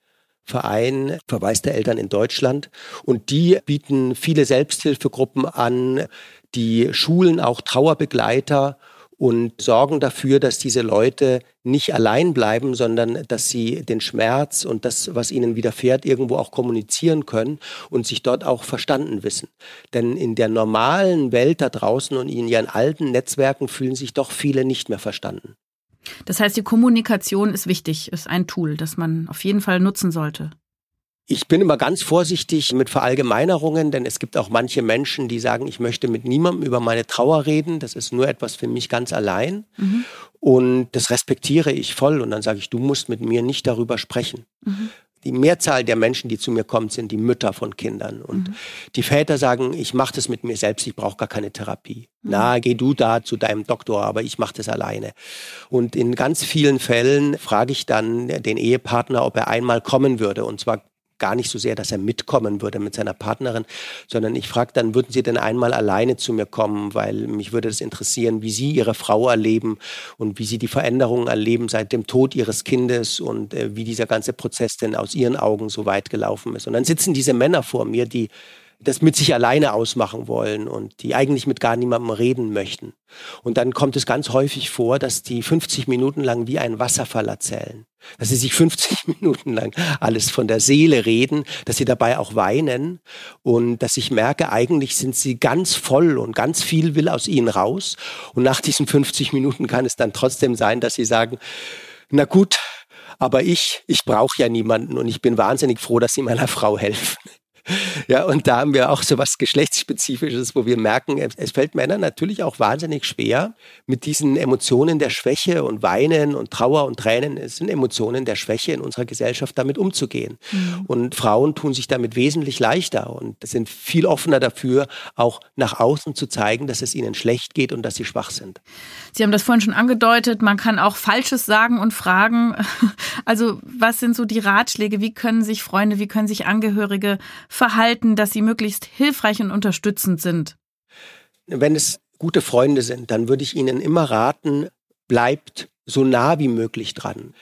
S2: Verein verwaiste Eltern in Deutschland. Und die bieten viele Selbsthilfegruppen an, die schulen auch Trauerbegleiter und sorgen dafür, dass diese Leute nicht allein bleiben, sondern dass sie den Schmerz und das, was ihnen widerfährt, irgendwo auch kommunizieren können und sich dort auch verstanden wissen. Denn in der normalen Welt da draußen und in ihren alten Netzwerken fühlen sich doch viele nicht mehr verstanden.
S1: Das heißt, die Kommunikation ist wichtig, ist ein Tool, das man auf jeden Fall nutzen sollte.
S2: Ich bin immer ganz vorsichtig mit Verallgemeinerungen, denn es gibt auch manche Menschen, die sagen, ich möchte mit niemandem über meine Trauer reden. Das ist nur etwas für mich ganz allein. Mhm. Und das respektiere ich voll. Und dann sage ich, du musst mit mir nicht darüber sprechen. Mhm die Mehrzahl der Menschen, die zu mir kommen, sind die Mütter von Kindern. Und mhm. die Väter sagen, ich mache das mit mir selbst, ich brauche gar keine Therapie. Mhm. Na, geh du da zu deinem Doktor, aber ich mache das alleine. Und in ganz vielen Fällen frage ich dann den Ehepartner, ob er einmal kommen würde. Und zwar gar nicht so sehr, dass er mitkommen würde mit seiner Partnerin, sondern ich frage dann, würden Sie denn einmal alleine zu mir kommen, weil mich würde es interessieren, wie Sie Ihre Frau erleben und wie Sie die Veränderungen erleben seit dem Tod Ihres Kindes und äh, wie dieser ganze Prozess denn aus Ihren Augen so weit gelaufen ist. Und dann sitzen diese Männer vor mir, die das mit sich alleine ausmachen wollen und die eigentlich mit gar niemandem reden möchten. Und dann kommt es ganz häufig vor, dass die 50 Minuten lang wie ein Wasserfall erzählen. Dass sie sich 50 Minuten lang alles von der Seele reden, dass sie dabei auch weinen und dass ich merke, eigentlich sind sie ganz voll und ganz viel will aus ihnen raus. Und nach diesen 50 Minuten kann es dann trotzdem sein, dass sie sagen, na gut, Aber ich, ich brauche ja niemanden und ich bin wahnsinnig froh, dass Sie meiner Frau helfen. Ja, und da haben wir auch so was Geschlechtsspezifisches, wo wir merken, es fällt Männern natürlich auch wahnsinnig schwer, mit diesen Emotionen der Schwäche und Weinen und Trauer und Tränen, es sind Emotionen der Schwäche in unserer Gesellschaft, damit umzugehen. Mhm. Und Frauen tun sich damit wesentlich leichter und sind viel offener dafür, auch nach außen zu zeigen, dass es ihnen schlecht geht und dass sie schwach sind.
S1: Sie haben das vorhin schon angedeutet, man kann auch Falsches sagen und fragen. Also was sind so die Ratschläge? Wie können sich Freunde, wie können sich Angehörige verhalten, dass sie möglichst hilfreich und unterstützend sind?
S2: Wenn es gute Freunde sind, dann würde ich Ihnen immer raten, bleibt so nah wie möglich dran.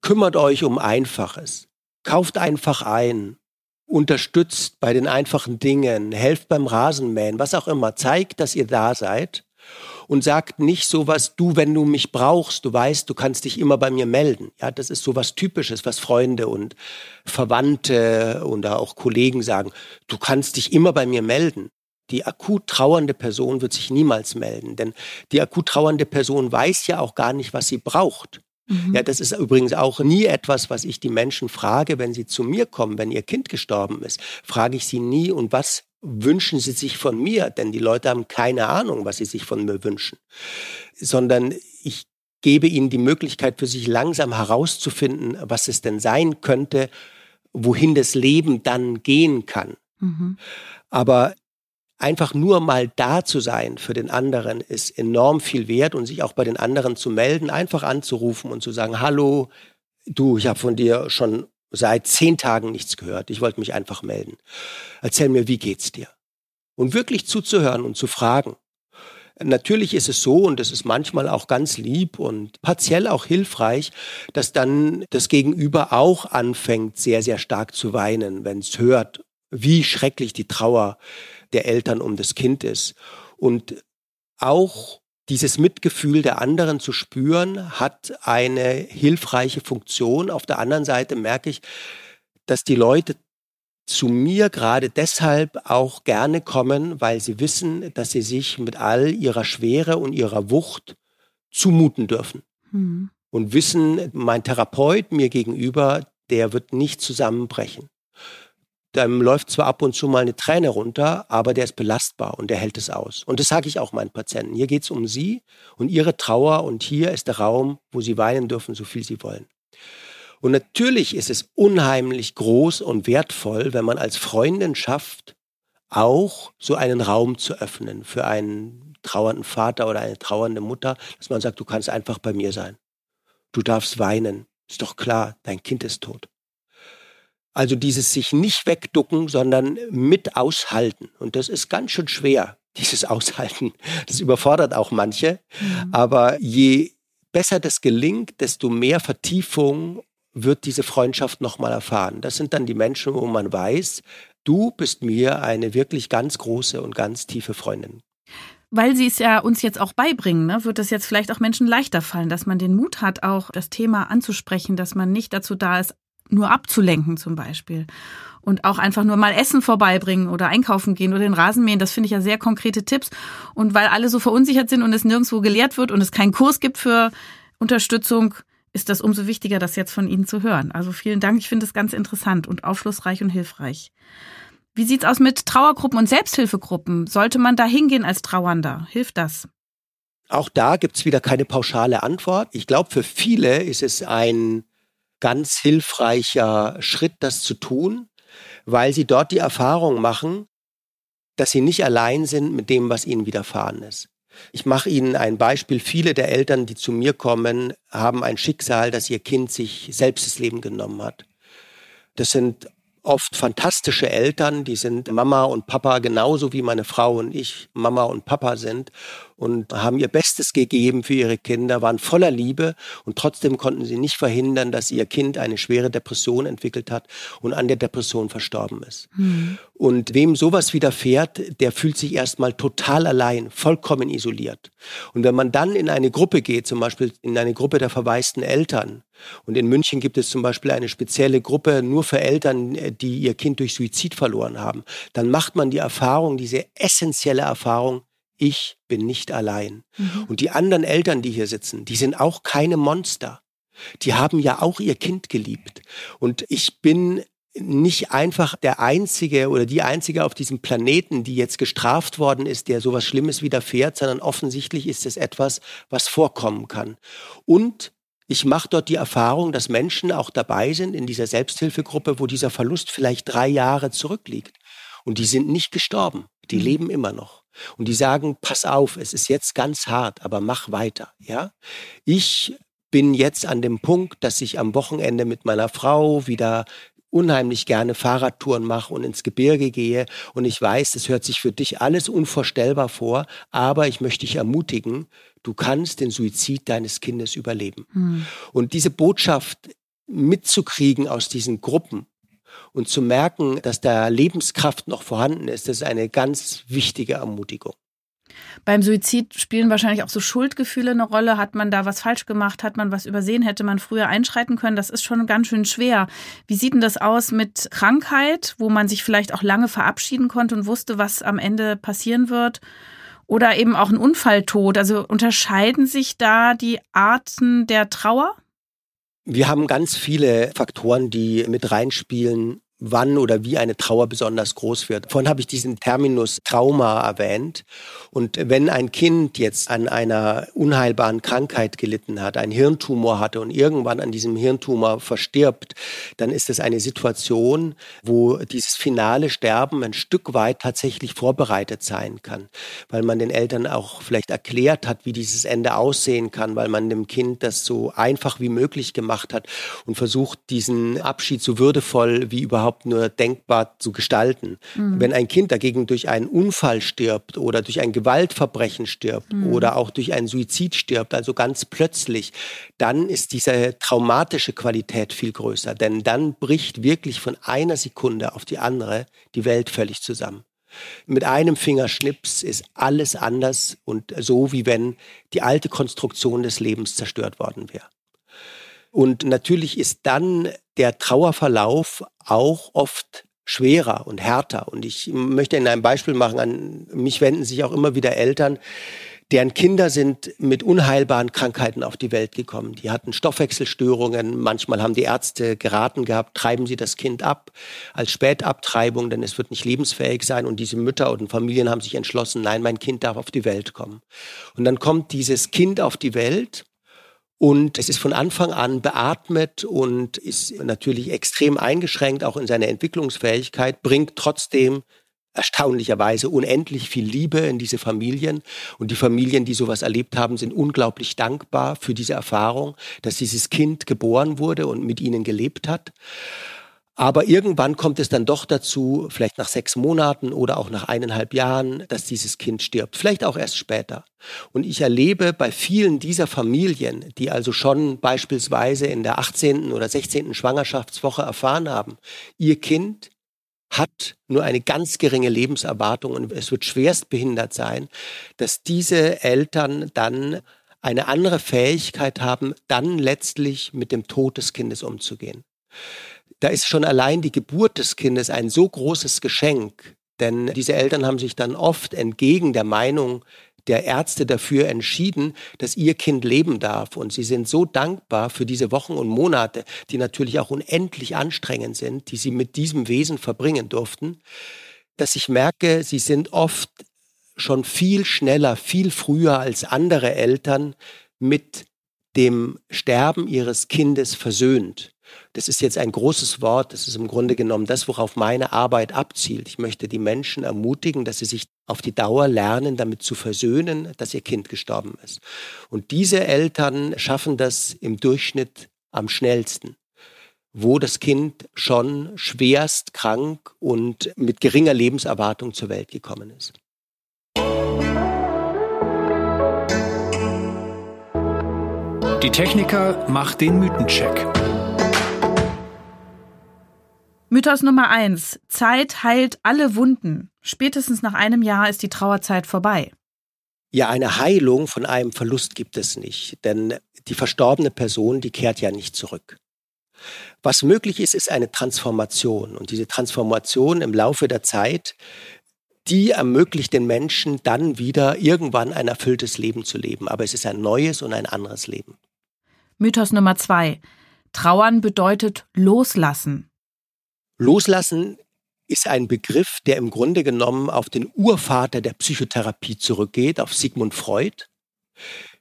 S2: Kümmert euch um Einfaches. Kauft einfach ein. Unterstützt bei den einfachen Dingen. Helft beim Rasenmähen, was auch immer. Zeigt, dass ihr da seid und sagt nicht sowas, du, wenn du mich brauchst, du weißt, du kannst dich immer bei mir melden. Ja, das ist sowas Typisches, was Freunde und Verwandte oder auch Kollegen sagen. Du kannst dich immer bei mir melden. Die akut trauernde Person wird sich niemals melden, denn die akut trauernde Person weiß ja auch gar nicht, was sie braucht. Mhm. Ja, das ist übrigens auch nie etwas, was ich die Menschen frage, wenn sie zu mir kommen, wenn ihr Kind gestorben ist. Frage ich sie nie, und was wünschen sie sich von mir, denn die Leute haben keine Ahnung, was sie sich von mir wünschen, sondern ich gebe ihnen die Möglichkeit für sich langsam herauszufinden, was es denn sein könnte, wohin das Leben dann gehen kann. Mhm. Aber einfach nur mal da zu sein für den anderen ist enorm viel wert und sich auch bei den anderen zu melden, einfach anzurufen und zu sagen, hallo, du, ich habe von dir schon seit zehn Tagen nichts gehört. Ich wollte mich einfach melden. Erzähl mir, wie geht's dir? Und wirklich zuzuhören und zu fragen. Natürlich ist es so, und es ist manchmal auch ganz lieb und partiell auch hilfreich, dass dann das Gegenüber auch anfängt, sehr, sehr stark zu weinen, wenn es hört, wie schrecklich die Trauer der Eltern um das Kind ist. Und auch dieses Mitgefühl der anderen zu spüren, hat eine hilfreiche Funktion. Auf der anderen Seite merke ich, dass die Leute zu mir gerade deshalb auch gerne kommen, weil sie wissen, dass sie sich mit all ihrer Schwere und ihrer Wucht zumuten dürfen. Mhm. Und wissen, mein Therapeut mir gegenüber, der wird nicht zusammenbrechen. Dann läuft zwar ab und zu mal eine Träne runter, aber der ist belastbar und der hält es aus. Und das sage ich auch meinen Patienten. Hier geht es um sie und ihre Trauer und hier ist der Raum, wo sie weinen dürfen, so viel sie wollen. Und natürlich ist es unheimlich groß und wertvoll, wenn man als Freundin schafft, auch so einen Raum zu öffnen für einen trauernden Vater oder eine trauernde Mutter, dass man sagt, du kannst einfach bei mir sein. Du darfst weinen. Ist doch klar, dein Kind ist tot. Also dieses sich nicht wegducken, sondern mit aushalten. Und das ist ganz schön schwer, dieses Aushalten. Das überfordert auch manche. Mhm. Aber je besser das gelingt, desto mehr Vertiefung wird diese Freundschaft nochmal erfahren. Das sind dann die Menschen, wo man weiß, du bist mir eine wirklich ganz große und ganz tiefe Freundin.
S1: Weil Sie es ja uns jetzt auch beibringen, ne, wird es jetzt vielleicht auch Menschen leichter fallen, dass man den Mut hat, auch das Thema anzusprechen, dass man nicht dazu da ist, nur abzulenken zum Beispiel. Und auch einfach nur mal Essen vorbeibringen oder einkaufen gehen oder den Rasen mähen, das finde ich ja sehr konkrete Tipps. Und weil alle so verunsichert sind und es nirgendwo gelehrt wird und es keinen Kurs gibt für Unterstützung, ist das umso wichtiger, das jetzt von Ihnen zu hören. Also vielen Dank, ich finde es ganz interessant und aufschlussreich und hilfreich. Wie sieht's aus mit Trauergruppen und Selbsthilfegruppen? Sollte man da hingehen als Trauernder? Hilft das?
S2: Auch da gibt's wieder keine pauschale Antwort. Ich glaube, für viele ist es ein ganz hilfreicher Schritt, das zu tun, weil sie dort die Erfahrung machen, dass sie nicht allein sind mit dem, was ihnen widerfahren ist. Ich mache Ihnen ein Beispiel. Viele der Eltern, die zu mir kommen, haben ein Schicksal, dass ihr Kind sich selbst das Leben genommen hat. Das sind oft fantastische Eltern, die sind Mama und Papa genauso wie meine Frau und ich Mama und Papa sind und haben ihr Bestes gegeben für ihre Kinder, waren voller Liebe und trotzdem konnten sie nicht verhindern, dass ihr Kind eine schwere Depression entwickelt hat und an der Depression verstorben ist. Mhm. Und wem sowas widerfährt, der fühlt sich erstmal total allein, vollkommen isoliert. Und wenn man dann in eine Gruppe geht, zum Beispiel in eine Gruppe der verwaisten Eltern, und in München gibt es zum Beispiel eine spezielle Gruppe nur für Eltern, die ihr Kind durch Suizid verloren haben, dann macht man die Erfahrung, diese essentielle Erfahrung, ich bin nicht allein. Mhm. Und die anderen Eltern, die hier sitzen, die sind auch keine Monster. Die haben ja auch ihr Kind geliebt. Und ich bin nicht einfach der Einzige oder die Einzige auf diesem Planeten, die jetzt gestraft worden ist, der sowas Schlimmes widerfährt, sondern offensichtlich ist es etwas, was vorkommen kann. Und ich mache dort die Erfahrung, dass Menschen auch dabei sind in dieser Selbsthilfegruppe, wo dieser Verlust vielleicht drei Jahre zurückliegt. Und die sind nicht gestorben, die mhm. leben immer noch. Und die sagen, pass auf, es ist jetzt ganz hart, aber mach weiter. Ja, ich bin jetzt an dem Punkt, dass ich am Wochenende mit meiner Frau wieder unheimlich gerne Fahrradtouren mache und ins Gebirge gehe. Und ich weiß, das hört sich für dich alles unvorstellbar vor, aber ich möchte dich ermutigen, du kannst den Suizid deines Kindes überleben. Hm. Und diese Botschaft mitzukriegen aus diesen Gruppen und zu merken, dass da Lebenskraft noch vorhanden ist, das ist eine ganz wichtige Ermutigung.
S1: Beim Suizid spielen wahrscheinlich auch so Schuldgefühle eine Rolle. Hat man da was falsch gemacht? Hat man was übersehen? Hätte man früher einschreiten können? Das ist schon ganz schön schwer. Wie sieht denn das aus mit Krankheit, wo man sich vielleicht auch lange verabschieden konnte und wusste, was am Ende passieren wird? Oder eben auch ein Unfalltod? Also unterscheiden sich da die Arten der Trauer?
S2: Wir haben ganz viele Faktoren, die mit reinspielen wann oder wie eine Trauer besonders groß wird. Vorhin habe ich diesen Terminus Trauma erwähnt. Und wenn ein Kind jetzt an einer unheilbaren Krankheit gelitten hat, einen Hirntumor hatte und irgendwann an diesem Hirntumor verstirbt, dann ist es eine Situation, wo dieses finale Sterben ein Stück weit tatsächlich vorbereitet sein kann, weil man den Eltern auch vielleicht erklärt hat, wie dieses Ende aussehen kann, weil man dem Kind das so einfach wie möglich gemacht hat und versucht, diesen Abschied so würdevoll wie überhaupt überhaupt nur denkbar zu gestalten. Mhm. Wenn ein Kind dagegen durch einen Unfall stirbt oder durch ein Gewaltverbrechen stirbt mhm. oder auch durch einen Suizid stirbt, also ganz plötzlich, dann ist diese traumatische Qualität viel größer. Denn dann bricht wirklich von einer Sekunde auf die andere die Welt völlig zusammen. Mit einem Fingerschnips ist alles anders und so, wie wenn die alte Konstruktion des Lebens zerstört worden wäre. Und natürlich ist dann der Trauerverlauf auch oft schwerer und härter. Und ich möchte Ihnen ein Beispiel machen. An mich wenden sich auch immer wieder Eltern, deren Kinder sind mit unheilbaren Krankheiten auf die Welt gekommen. Die hatten Stoffwechselstörungen. Manchmal haben die Ärzte geraten gehabt, treiben Sie das Kind ab als Spätabtreibung, denn es wird nicht lebensfähig sein. Und diese Mütter und Familien haben sich entschlossen, nein, mein Kind darf auf die Welt kommen. Und dann kommt dieses Kind auf die Welt und es ist von Anfang an beatmet und ist natürlich extrem eingeschränkt, auch in seiner Entwicklungsfähigkeit, bringt trotzdem erstaunlicherweise unendlich viel Liebe in diese Familien. Und die Familien, die sowas erlebt haben, sind unglaublich dankbar für diese Erfahrung, dass dieses Kind geboren wurde und mit ihnen gelebt hat. Aber irgendwann kommt es dann doch dazu, vielleicht nach sechs Monaten oder auch nach eineinhalb Jahren, dass dieses Kind stirbt. Vielleicht auch erst später. Und ich erlebe bei vielen dieser Familien, die also schon beispielsweise in der 18. oder 16. Schwangerschaftswoche erfahren haben, ihr Kind hat nur eine ganz geringe Lebenserwartung und es wird schwerst behindert sein, dass diese Eltern dann eine andere Fähigkeit haben, dann letztlich mit dem Tod des Kindes umzugehen da ist schon allein die Geburt des Kindes ein so großes Geschenk. Denn diese Eltern haben sich dann oft entgegen der Meinung der Ärzte dafür entschieden, dass ihr Kind leben darf. Und sie sind so dankbar für diese Wochen und Monate, die natürlich auch unendlich anstrengend sind, die sie mit diesem Wesen verbringen durften, dass ich merke, sie sind oft schon viel schneller, viel früher als andere Eltern mit dem Sterben ihres Kindes versöhnt. Das ist jetzt ein großes Wort. Das ist im Grunde genommen das, worauf meine Arbeit abzielt. Ich möchte die Menschen ermutigen, dass sie sich auf die Dauer lernen, damit zu versöhnen, dass ihr Kind gestorben ist. Und diese Eltern schaffen das im Durchschnitt am schnellsten wo das Kind schon schwerst krank und mit geringer Lebenserwartung zur Welt gekommen ist.
S3: Die Techniker macht den Mythencheck.
S1: Mythos Nummer eins. Zeit heilt alle Wunden. Spätestens nach einem Jahr ist die Trauerzeit vorbei.
S2: Ja, eine Heilung von einem Verlust gibt es nicht, denn die verstorbene Person, die kehrt ja nicht zurück. Was möglich ist, ist eine Transformation. Und diese Transformation im Laufe der Zeit, die ermöglicht den Menschen dann wieder irgendwann ein erfülltes Leben zu leben. Aber es ist ein neues und ein anderes Leben.
S1: Mythos Nummer zwei. Trauern bedeutet loslassen.
S2: Loslassen ist ein Begriff, der im Grunde genommen auf den Urvater der Psychotherapie zurückgeht, auf Sigmund Freud.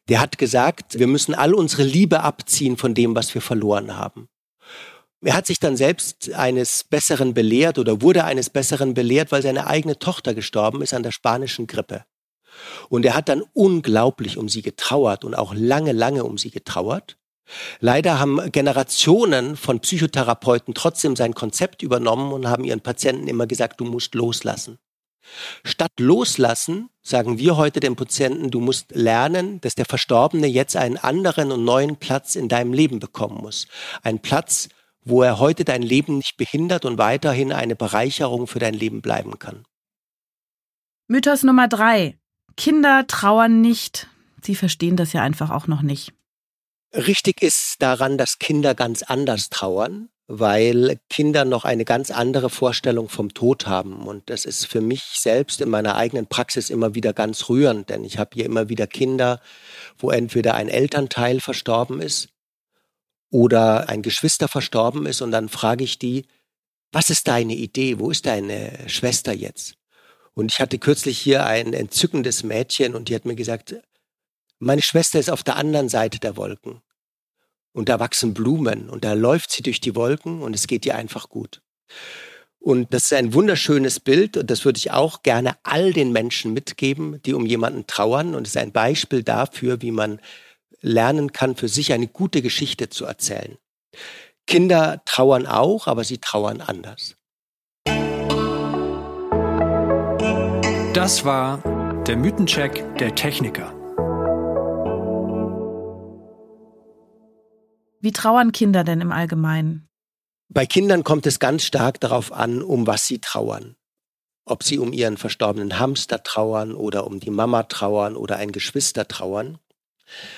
S2: Der hat gesagt, wir müssen all unsere Liebe abziehen von dem, was wir verloren haben. Er hat sich dann selbst eines Besseren belehrt oder wurde eines Besseren belehrt, weil seine eigene Tochter gestorben ist an der spanischen Grippe. Und er hat dann unglaublich um sie getrauert und auch lange, lange um sie getrauert. Leider haben Generationen von Psychotherapeuten trotzdem sein Konzept übernommen und haben ihren Patienten immer gesagt, du musst loslassen. Statt loslassen, sagen wir heute dem Patienten, du musst lernen, dass der Verstorbene jetzt einen anderen und neuen Platz in deinem Leben bekommen muss. Ein Platz, wo er heute dein Leben nicht behindert und weiterhin eine Bereicherung für dein Leben bleiben kann.
S1: Mythos Nummer drei. Kinder trauern nicht. Sie verstehen das ja einfach auch noch nicht.
S2: Richtig ist daran, dass Kinder ganz anders trauern, weil Kinder noch eine ganz andere Vorstellung vom Tod haben. Und das ist für mich selbst in meiner eigenen Praxis immer wieder ganz rührend, denn ich habe hier immer wieder Kinder, wo entweder ein Elternteil verstorben ist oder ein Geschwister verstorben ist und dann frage ich die, was ist deine Idee? Wo ist deine Schwester jetzt? Und ich hatte kürzlich hier ein entzückendes Mädchen und die hat mir gesagt, meine Schwester ist auf der anderen Seite der Wolken. Und da wachsen Blumen und da läuft sie durch die Wolken und es geht ihr einfach gut. Und das ist ein wunderschönes Bild und das würde ich auch gerne all den Menschen mitgeben, die um jemanden trauern. Und es ist ein Beispiel dafür, wie man lernen kann, für sich eine gute Geschichte zu erzählen. Kinder trauern auch, aber sie trauern anders.
S3: Das war der Mythencheck der Techniker.
S1: Wie trauern Kinder denn im Allgemeinen?
S2: Bei Kindern kommt es ganz stark darauf an, um was sie trauern. Ob sie um ihren verstorbenen Hamster trauern oder um die Mama trauern oder ein Geschwister trauern.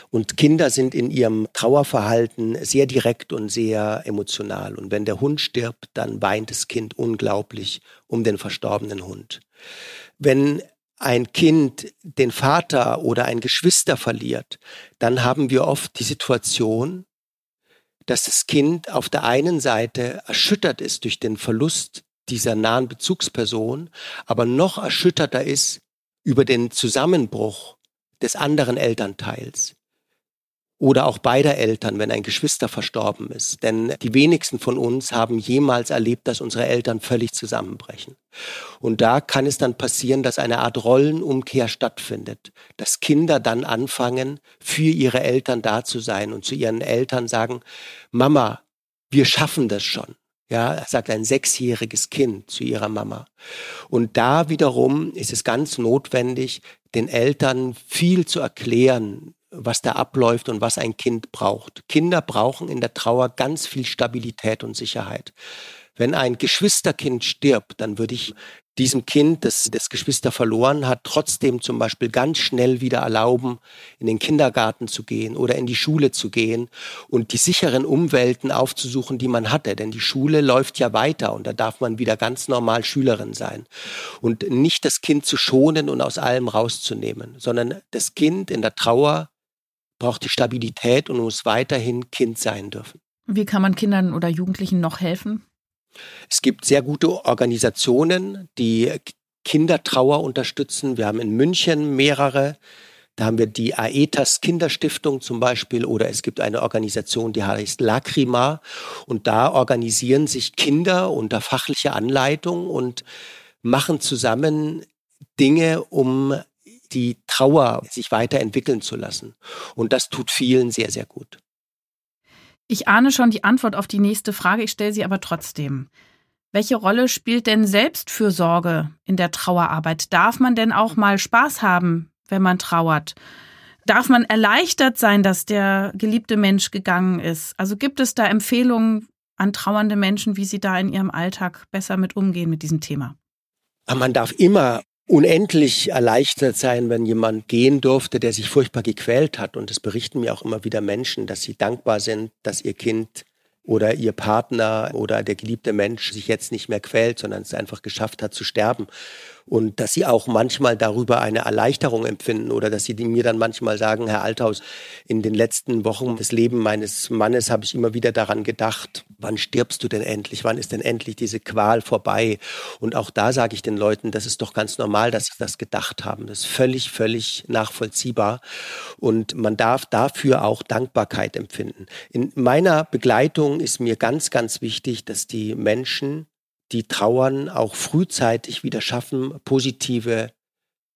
S2: Und Kinder sind in ihrem Trauerverhalten sehr direkt und sehr emotional. Und wenn der Hund stirbt, dann weint das Kind unglaublich um den verstorbenen Hund. Wenn ein Kind den Vater oder ein Geschwister verliert, dann haben wir oft die Situation, dass das Kind auf der einen Seite erschüttert ist durch den Verlust dieser nahen Bezugsperson, aber noch erschütterter ist über den Zusammenbruch des anderen Elternteils oder auch beider Eltern, wenn ein Geschwister verstorben ist. Denn die wenigsten von uns haben jemals erlebt, dass unsere Eltern völlig zusammenbrechen. Und da kann es dann passieren, dass eine Art Rollenumkehr stattfindet, dass Kinder dann anfangen, für ihre Eltern da zu sein und zu ihren Eltern sagen, Mama, wir schaffen das schon. Ja, sagt ein sechsjähriges Kind zu ihrer Mama. Und da wiederum ist es ganz notwendig, den Eltern viel zu erklären, was da abläuft und was ein Kind braucht. Kinder brauchen in der Trauer ganz viel Stabilität und Sicherheit. Wenn ein Geschwisterkind stirbt, dann würde ich diesem Kind, das das Geschwister verloren hat, trotzdem zum Beispiel ganz schnell wieder erlauben, in den Kindergarten zu gehen oder in die Schule zu gehen und die sicheren Umwelten aufzusuchen, die man hatte. Denn die Schule läuft ja weiter und da darf man wieder ganz normal Schülerin sein. Und nicht das Kind zu schonen und aus allem rauszunehmen, sondern das Kind in der Trauer braucht die Stabilität und muss weiterhin Kind sein dürfen.
S1: Wie kann man Kindern oder Jugendlichen noch helfen?
S2: Es gibt sehr gute Organisationen, die Kindertrauer unterstützen. Wir haben in München mehrere. Da haben wir die Aetas Kinderstiftung zum Beispiel oder es gibt eine Organisation, die heißt Lacrima und da organisieren sich Kinder unter fachlicher Anleitung und machen zusammen Dinge, um die Trauer sich weiterentwickeln zu lassen. Und das tut vielen sehr, sehr gut.
S1: Ich ahne schon die Antwort auf die nächste Frage, ich stelle sie aber trotzdem. Welche Rolle spielt denn Selbstfürsorge in der Trauerarbeit? Darf man denn auch mal Spaß haben, wenn man trauert? Darf man erleichtert sein, dass der geliebte Mensch gegangen ist? Also gibt es da Empfehlungen an trauernde Menschen, wie sie da in ihrem Alltag besser mit umgehen mit diesem Thema?
S2: Man darf immer unendlich erleichtert sein, wenn jemand gehen durfte, der sich furchtbar gequält hat. Und es berichten mir auch immer wieder Menschen, dass sie dankbar sind, dass ihr Kind oder ihr Partner oder der geliebte Mensch sich jetzt nicht mehr quält, sondern es einfach geschafft hat zu sterben. Und dass sie auch manchmal darüber eine Erleichterung empfinden oder dass sie mir dann manchmal sagen, Herr Althaus, in den letzten Wochen des Lebens meines Mannes habe ich immer wieder daran gedacht, wann stirbst du denn endlich, wann ist denn endlich diese Qual vorbei? Und auch da sage ich den Leuten, das ist doch ganz normal, dass sie das gedacht haben. Das ist völlig, völlig nachvollziehbar und man darf dafür auch Dankbarkeit empfinden. In meiner Begleitung ist mir ganz, ganz wichtig, dass die Menschen die trauern, auch frühzeitig wieder schaffen, positive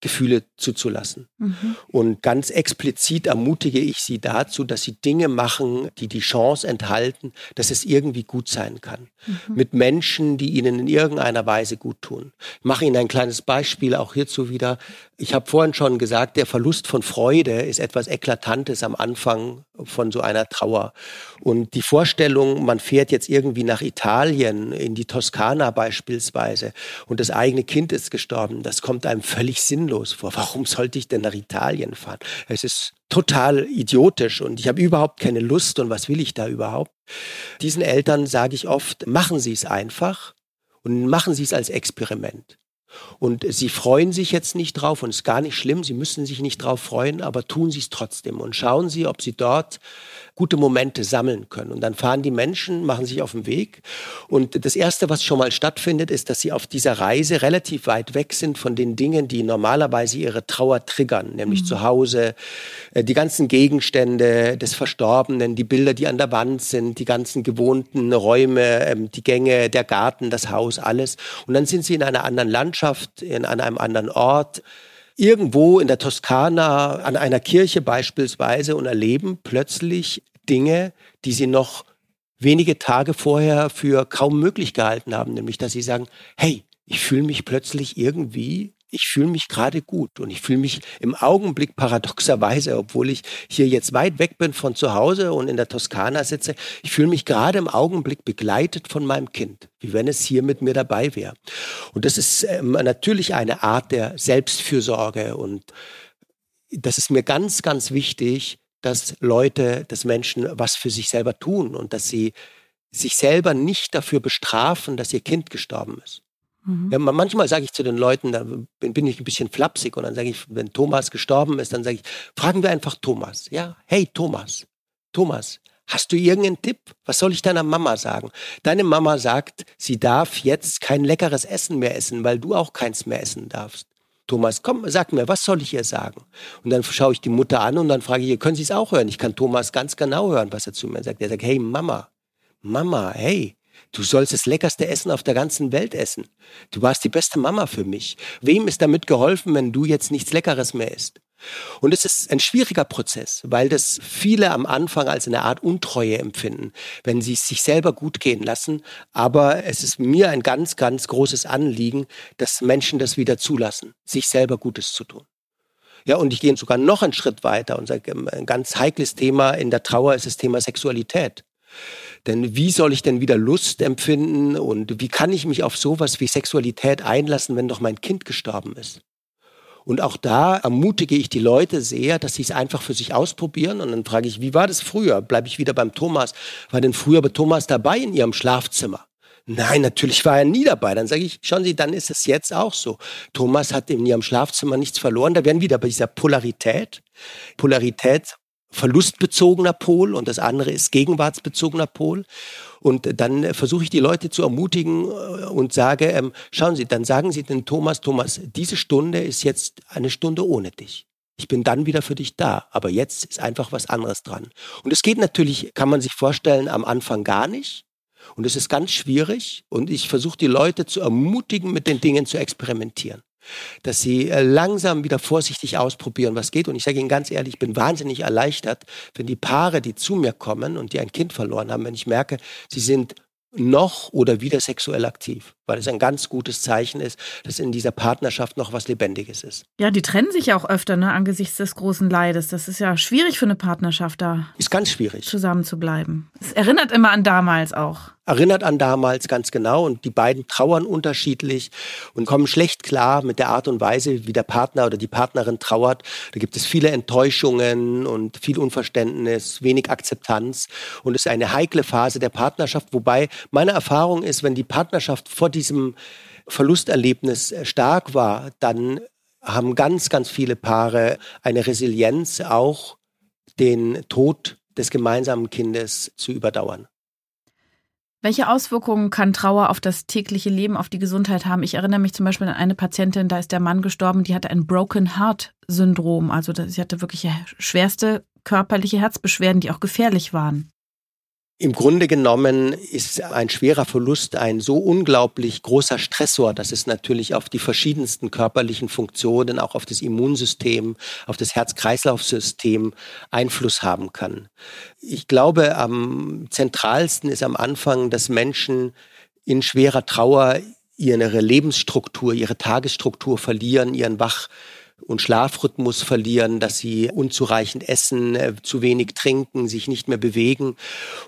S2: Gefühle zuzulassen. Mhm. Und ganz explizit ermutige ich sie dazu, dass sie Dinge machen, die die Chance enthalten, dass es irgendwie gut sein kann. Mhm. Mit Menschen, die ihnen in irgendeiner Weise gut tun. Ich mache Ihnen ein kleines Beispiel auch hierzu wieder. Ich habe vorhin schon gesagt, der Verlust von Freude ist etwas Eklatantes am Anfang von so einer Trauer. Und die Vorstellung, man fährt jetzt irgendwie nach Italien, in die Toskana beispielsweise, und das eigene Kind ist gestorben, das kommt einem völlig sinnlos vor. Warum sollte ich denn nach Italien fahren? Es ist total idiotisch und ich habe überhaupt keine Lust und was will ich da überhaupt? Diesen Eltern sage ich oft, machen Sie es einfach und machen Sie es als Experiment. Und sie freuen sich jetzt nicht drauf und es ist gar nicht schlimm, sie müssen sich nicht drauf freuen, aber tun sie es trotzdem und schauen sie, ob sie dort gute Momente sammeln können. Und dann fahren die Menschen, machen sich auf den Weg. Und das Erste, was schon mal stattfindet, ist, dass sie auf dieser Reise relativ weit weg sind von den Dingen, die normalerweise ihre Trauer triggern, nämlich mhm. zu Hause, äh, die ganzen Gegenstände des Verstorbenen, die Bilder, die an der Wand sind, die ganzen gewohnten Räume, ähm, die Gänge, der Garten, das Haus, alles. Und dann sind sie in einer anderen Landschaft, in, an einem anderen Ort irgendwo in der Toskana an einer Kirche beispielsweise und erleben plötzlich Dinge, die sie noch wenige Tage vorher für kaum möglich gehalten haben, nämlich dass sie sagen, hey, ich fühle mich plötzlich irgendwie ich fühle mich gerade gut und ich fühle mich im Augenblick paradoxerweise, obwohl ich hier jetzt weit weg bin von zu Hause und in der Toskana sitze, ich fühle mich gerade im Augenblick begleitet von meinem Kind, wie wenn es hier mit mir dabei wäre. Und das ist ähm, natürlich eine Art der Selbstfürsorge und das ist mir ganz, ganz wichtig, dass Leute, dass Menschen was für sich selber tun und dass sie sich selber nicht dafür bestrafen, dass ihr Kind gestorben ist. Mhm. Ja, manchmal sage ich zu den Leuten, da bin, ich ein bisschen flapsig und dann sage ich, wenn Thomas gestorben ist, dann sage ich, fragen wir einfach Thomas. Ja, hey Thomas, Thomas, hast du irgendeinen Tipp? Was soll ich deiner Mama sagen? Deine Mama sagt, sie darf jetzt kein leckeres Essen mehr essen, weil du auch keins mehr essen darfst. Thomas, komm, sag mir, was soll ich ihr sagen? Und dann schaue ich die Mutter an und dann frage ich ihr, können Sie es auch hören? Ich kann Thomas ganz genau hören, was er zu mir sagt. Er sagt, hey Mama, Mama, hey, Du sollst das leckerste Essen auf der ganzen Welt essen. Du warst die beste Mama für mich. Wem ist damit geholfen, wenn du jetzt nichts Leckeres mehr isst? Und es ist ein schwieriger Prozess, weil das viele am Anfang als eine Art Untreue empfinden, wenn sie es sich selber gut gehen lassen. Aber es ist mir ein ganz, ganz großes Anliegen, dass Menschen das wieder zulassen, sich selber Gutes zu tun. Ja, und ich gehe sogar noch einen Schritt weiter sage, ein ganz heikles Thema in der Trauer ist das Thema Sexualität. Denn wie soll ich denn wieder Lust empfinden und wie kann ich mich auf sowas wie Sexualität einlassen, wenn doch mein Kind gestorben ist? Und auch da ermutige ich die Leute sehr, dass sie es einfach für sich ausprobieren. Und dann frage ich, wie war das früher? Bleibe ich wieder beim Thomas? War denn früher bei Thomas dabei in ihrem Schlafzimmer? Nein, natürlich war er nie dabei. Dann sage ich, schauen Sie, dann ist es jetzt auch so. Thomas hat in ihrem Schlafzimmer nichts verloren. Da werden wieder bei dieser Polarität. Polarität verlustbezogener Pol und das andere ist gegenwartsbezogener Pol. Und dann versuche ich die Leute zu ermutigen äh, und sage, ähm, schauen Sie, dann sagen Sie den Thomas, Thomas, diese Stunde ist jetzt eine Stunde ohne dich. Ich bin dann wieder für dich da, aber jetzt ist einfach was anderes dran. Und es geht natürlich, kann man sich vorstellen, am Anfang gar nicht. Und es ist ganz schwierig und ich versuche die Leute zu ermutigen, mit den Dingen zu experimentieren dass sie äh, langsam wieder vorsichtig ausprobieren, was geht. Und ich sage Ihnen ganz ehrlich, ich bin wahnsinnig erleichtert, wenn die Paare, die zu mir kommen und die ein Kind verloren haben, wenn ich merke, sie sind noch oder wieder sexuell aktiv, weil es ein ganz gutes Zeichen ist, dass in dieser Partnerschaft noch was Lebendiges ist.
S1: Ja, die trennen sich ja auch öfter ne, angesichts des großen Leides. Das ist ja schwierig für eine Partnerschaft da.
S2: Ist ganz schwierig.
S1: Zusammen zu bleiben. Es erinnert immer an damals auch
S2: erinnert an damals ganz genau und die beiden trauern unterschiedlich und kommen schlecht klar mit der Art und Weise, wie der Partner oder die Partnerin trauert. Da gibt es viele Enttäuschungen und viel Unverständnis, wenig Akzeptanz und es ist eine heikle Phase der Partnerschaft, wobei meine Erfahrung ist, wenn die Partnerschaft vor diesem Verlusterlebnis stark war, dann haben ganz, ganz viele Paare eine Resilienz, auch den Tod des gemeinsamen Kindes zu überdauern.
S1: Welche Auswirkungen kann Trauer auf das tägliche Leben, auf die Gesundheit haben? Ich erinnere mich zum Beispiel an eine Patientin, da ist der Mann gestorben, die hatte ein Broken Heart Syndrom. Also sie hatte wirklich schwerste körperliche Herzbeschwerden, die auch gefährlich waren.
S2: Im Grunde genommen ist ein schwerer Verlust ein so unglaublich großer Stressor, dass es natürlich auf die verschiedensten körperlichen Funktionen, auch auf das Immunsystem, auf das Herz-Kreislauf-System Einfluss haben kann. Ich glaube, am zentralsten ist am Anfang, dass Menschen in schwerer Trauer ihre Lebensstruktur, ihre Tagesstruktur verlieren, ihren Wach und Schlafrhythmus verlieren, dass sie unzureichend essen, äh, zu wenig trinken, sich nicht mehr bewegen.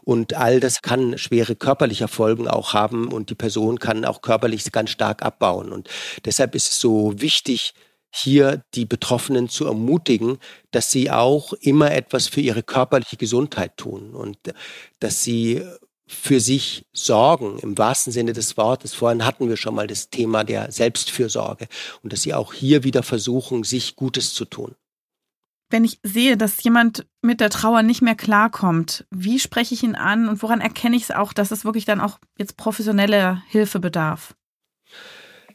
S2: Und all das kann schwere körperliche Folgen auch haben und die Person kann auch körperlich ganz stark abbauen. Und deshalb ist es so wichtig, hier die Betroffenen zu ermutigen, dass sie auch immer etwas für ihre körperliche Gesundheit tun und dass sie für sich sorgen, im wahrsten Sinne des Wortes. Vorhin hatten wir schon mal das Thema der Selbstfürsorge und dass sie auch hier wieder versuchen, sich Gutes zu tun.
S1: Wenn ich sehe, dass jemand mit der Trauer nicht mehr klarkommt, wie spreche ich ihn an und woran erkenne ich es auch, dass es wirklich dann auch jetzt professionelle Hilfe bedarf?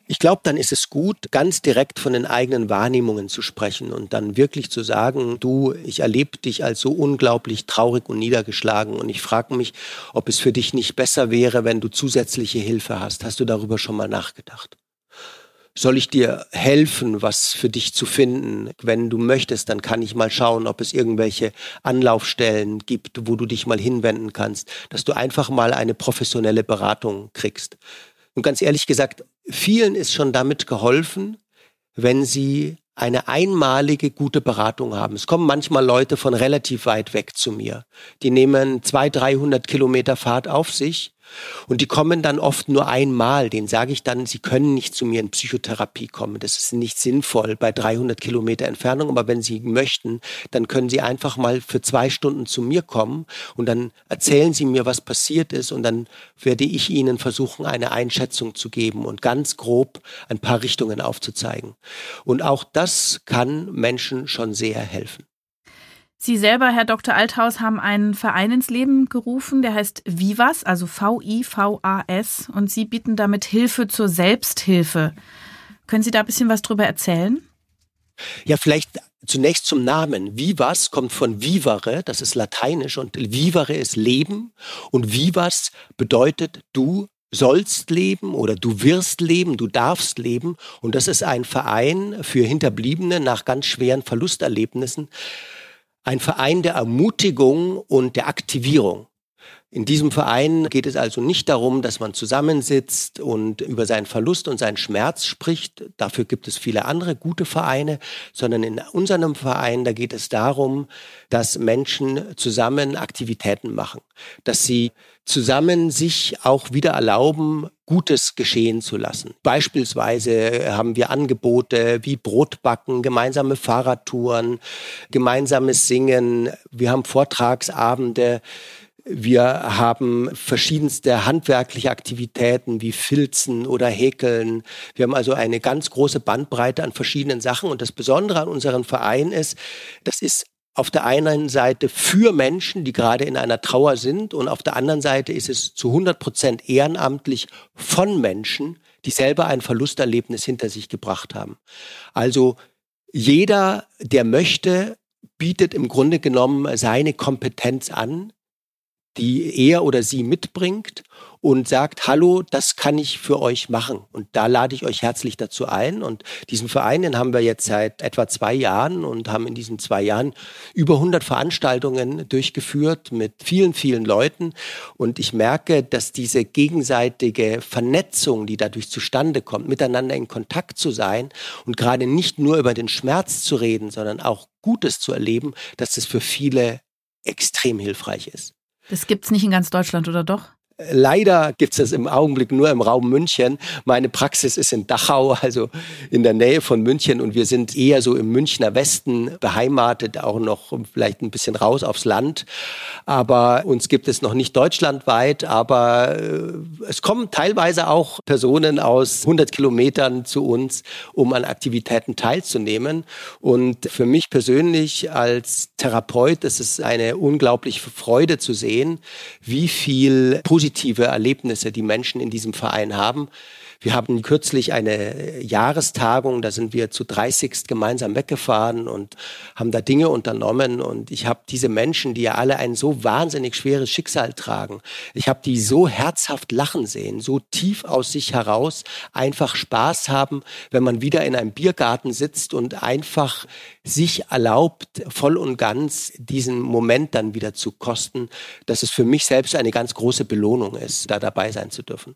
S2: Ich glaube, dann ist es gut, ganz direkt von den eigenen Wahrnehmungen zu sprechen und dann wirklich zu sagen, du, ich erlebe dich als so unglaublich traurig und niedergeschlagen und ich frage mich, ob es für dich nicht besser wäre, wenn du zusätzliche Hilfe hast. Hast du darüber schon mal nachgedacht? Soll ich dir helfen, was für dich zu finden? Wenn du möchtest, dann kann ich mal schauen, ob es irgendwelche Anlaufstellen gibt, wo du dich mal hinwenden kannst, dass du einfach mal eine professionelle Beratung kriegst. Und ganz ehrlich gesagt, vielen ist schon damit geholfen, wenn sie eine einmalige gute Beratung haben. Es kommen manchmal Leute von relativ weit weg zu mir. Die nehmen zwei, dreihundert Kilometer Fahrt auf sich und die kommen dann oft nur einmal. Den sage ich dann, sie können nicht zu mir in Psychotherapie kommen. Das ist nicht sinnvoll bei 300 Kilometer Entfernung. Aber wenn sie möchten, dann können sie einfach mal für zwei Stunden zu mir kommen und dann erzählen sie mir, was passiert ist. Und dann werde ich ihnen versuchen, eine Einschätzung zu geben und ganz grob ein paar Richtungen aufzuzeigen. Und auch das kann Menschen schon sehr helfen.
S1: Sie selber, Herr Dr. Althaus, haben einen Verein ins Leben gerufen, der heißt Vivas, also V-I-V-A-S, und Sie bieten damit Hilfe zur Selbsthilfe. Können Sie da ein bisschen was drüber erzählen?
S2: Ja, vielleicht zunächst zum Namen. Vivas kommt von vivere, das ist lateinisch, und vivere ist Leben, und vivas bedeutet du sollst leben oder du wirst leben, du darfst leben. Und das ist ein Verein für Hinterbliebene nach ganz schweren Verlusterlebnissen, ein Verein der Ermutigung und der Aktivierung. In diesem Verein geht es also nicht darum, dass man zusammensitzt und über seinen Verlust und seinen Schmerz spricht. Dafür gibt es viele andere gute Vereine, sondern in unserem Verein, da geht es darum, dass Menschen zusammen Aktivitäten machen, dass sie zusammen sich auch wieder erlauben, Gutes geschehen zu lassen. Beispielsweise haben wir Angebote wie Brotbacken, gemeinsame Fahrradtouren, gemeinsames Singen. Wir haben Vortragsabende. Wir haben verschiedenste handwerkliche Aktivitäten wie Filzen oder Häkeln. Wir haben also eine ganz große Bandbreite an verschiedenen Sachen. Und das Besondere an unserem Verein ist, das ist auf der einen Seite für Menschen, die gerade in einer Trauer sind. Und auf der anderen Seite ist es zu 100 Prozent ehrenamtlich von Menschen, die selber ein Verlusterlebnis hinter sich gebracht haben. Also jeder, der möchte, bietet im Grunde genommen seine Kompetenz an, die er oder sie mitbringt und sagt, hallo, das kann ich für euch machen. Und da lade ich euch herzlich dazu ein. Und diesen Verein, den haben wir jetzt seit etwa zwei Jahren und haben in diesen zwei Jahren über 100 Veranstaltungen durchgeführt mit vielen, vielen Leuten. Und ich merke, dass diese gegenseitige Vernetzung, die dadurch zustande kommt, miteinander in Kontakt zu sein und gerade nicht nur über den Schmerz zu reden, sondern auch Gutes zu erleben, dass das für viele extrem hilfreich ist.
S1: Das gibt es nicht in ganz Deutschland, oder doch?
S2: Leider gibt es das im Augenblick nur im Raum München. Meine Praxis ist in Dachau, also in der Nähe von München. Und wir sind eher so im Münchner Westen beheimatet, auch noch vielleicht ein bisschen raus aufs Land. Aber uns gibt es noch nicht deutschlandweit. Aber äh, es kommen teilweise auch Personen aus 100 Kilometern zu uns, um an Aktivitäten teilzunehmen. Und für mich persönlich als Therapeut ist es eine unglaubliche Freude zu sehen, wie viel positive Erlebnisse die Menschen in diesem Verein haben. Wir haben kürzlich eine Jahrestagung, da sind wir zu 30 gemeinsam weggefahren und haben da Dinge unternommen. Und ich habe diese Menschen, die ja alle ein so wahnsinnig schweres Schicksal tragen, ich habe die so herzhaft lachen sehen, so tief aus sich heraus, einfach Spaß haben, wenn man wieder in einem Biergarten sitzt und einfach sich erlaubt, voll und ganz diesen Moment dann wieder zu kosten, dass es für mich selbst eine ganz große Belohnung ist, da dabei sein zu dürfen.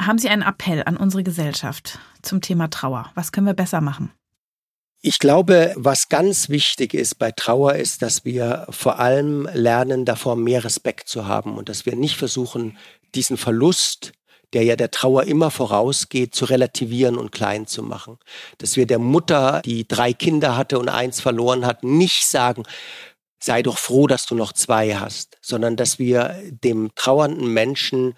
S1: Haben Sie einen Appell an unsere Gesellschaft zum Thema Trauer? Was können wir besser machen?
S2: Ich glaube, was ganz wichtig ist bei Trauer, ist, dass wir vor allem lernen, davor mehr Respekt zu haben und dass wir nicht versuchen, diesen Verlust, der ja der Trauer immer vorausgeht, zu relativieren und klein zu machen. Dass wir der Mutter, die drei Kinder hatte und eins verloren hat, nicht sagen, sei doch froh, dass du noch zwei hast, sondern dass wir dem trauernden Menschen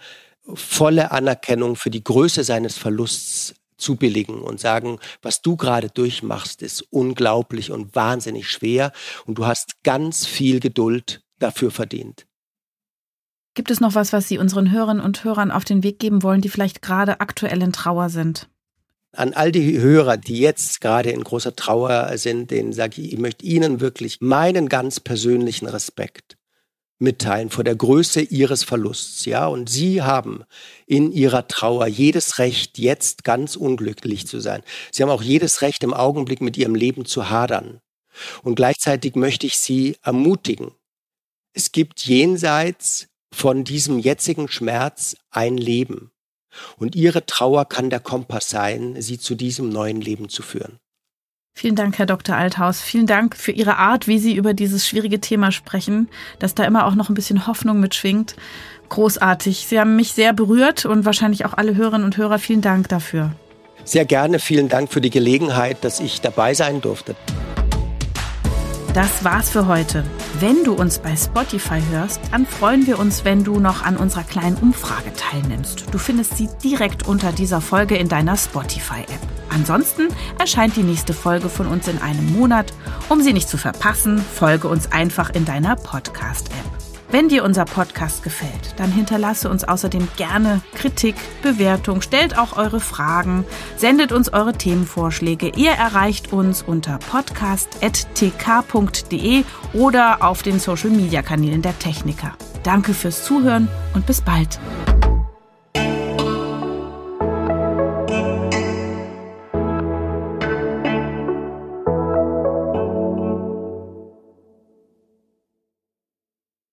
S2: volle Anerkennung für die Größe seines Verlusts zubilligen und sagen, was du gerade durchmachst, ist unglaublich und wahnsinnig schwer und du hast ganz viel Geduld dafür verdient.
S1: Gibt es noch was, was Sie unseren Hörerinnen und Hörern auf den Weg geben wollen, die vielleicht gerade aktuell in Trauer sind?
S2: An all die Hörer, die jetzt gerade in großer Trauer sind, denen sage ich, ich möchte Ihnen wirklich meinen ganz persönlichen Respekt mitteilen vor der Größe ihres Verlusts, ja. Und sie haben in ihrer Trauer jedes Recht, jetzt ganz unglücklich zu sein. Sie haben auch jedes Recht, im Augenblick mit ihrem Leben zu hadern. Und gleichzeitig möchte ich sie ermutigen. Es gibt jenseits von diesem jetzigen Schmerz ein Leben. Und ihre Trauer kann der Kompass sein, sie zu diesem neuen Leben zu führen.
S1: Vielen Dank, Herr Dr. Althaus. Vielen Dank für Ihre Art, wie Sie über dieses schwierige Thema sprechen, dass da immer auch noch ein bisschen Hoffnung mitschwingt. Großartig. Sie haben mich sehr berührt und wahrscheinlich auch alle Hörerinnen und Hörer. Vielen Dank dafür.
S2: Sehr gerne. Vielen Dank für die Gelegenheit, dass ich dabei sein durfte.
S1: Das war's für heute. Wenn du uns bei Spotify hörst, dann freuen wir uns, wenn du noch an unserer kleinen Umfrage teilnimmst. Du findest sie direkt unter dieser Folge in deiner Spotify-App. Ansonsten erscheint die nächste Folge von uns in einem Monat. Um sie nicht zu verpassen, folge uns einfach in deiner Podcast-App. Wenn dir unser Podcast gefällt, dann hinterlasse uns außerdem gerne Kritik, Bewertung, stellt auch eure Fragen, sendet uns eure Themenvorschläge. Ihr erreicht uns unter podcast.tk.de oder auf den Social-Media-Kanälen der Techniker. Danke fürs Zuhören und bis bald.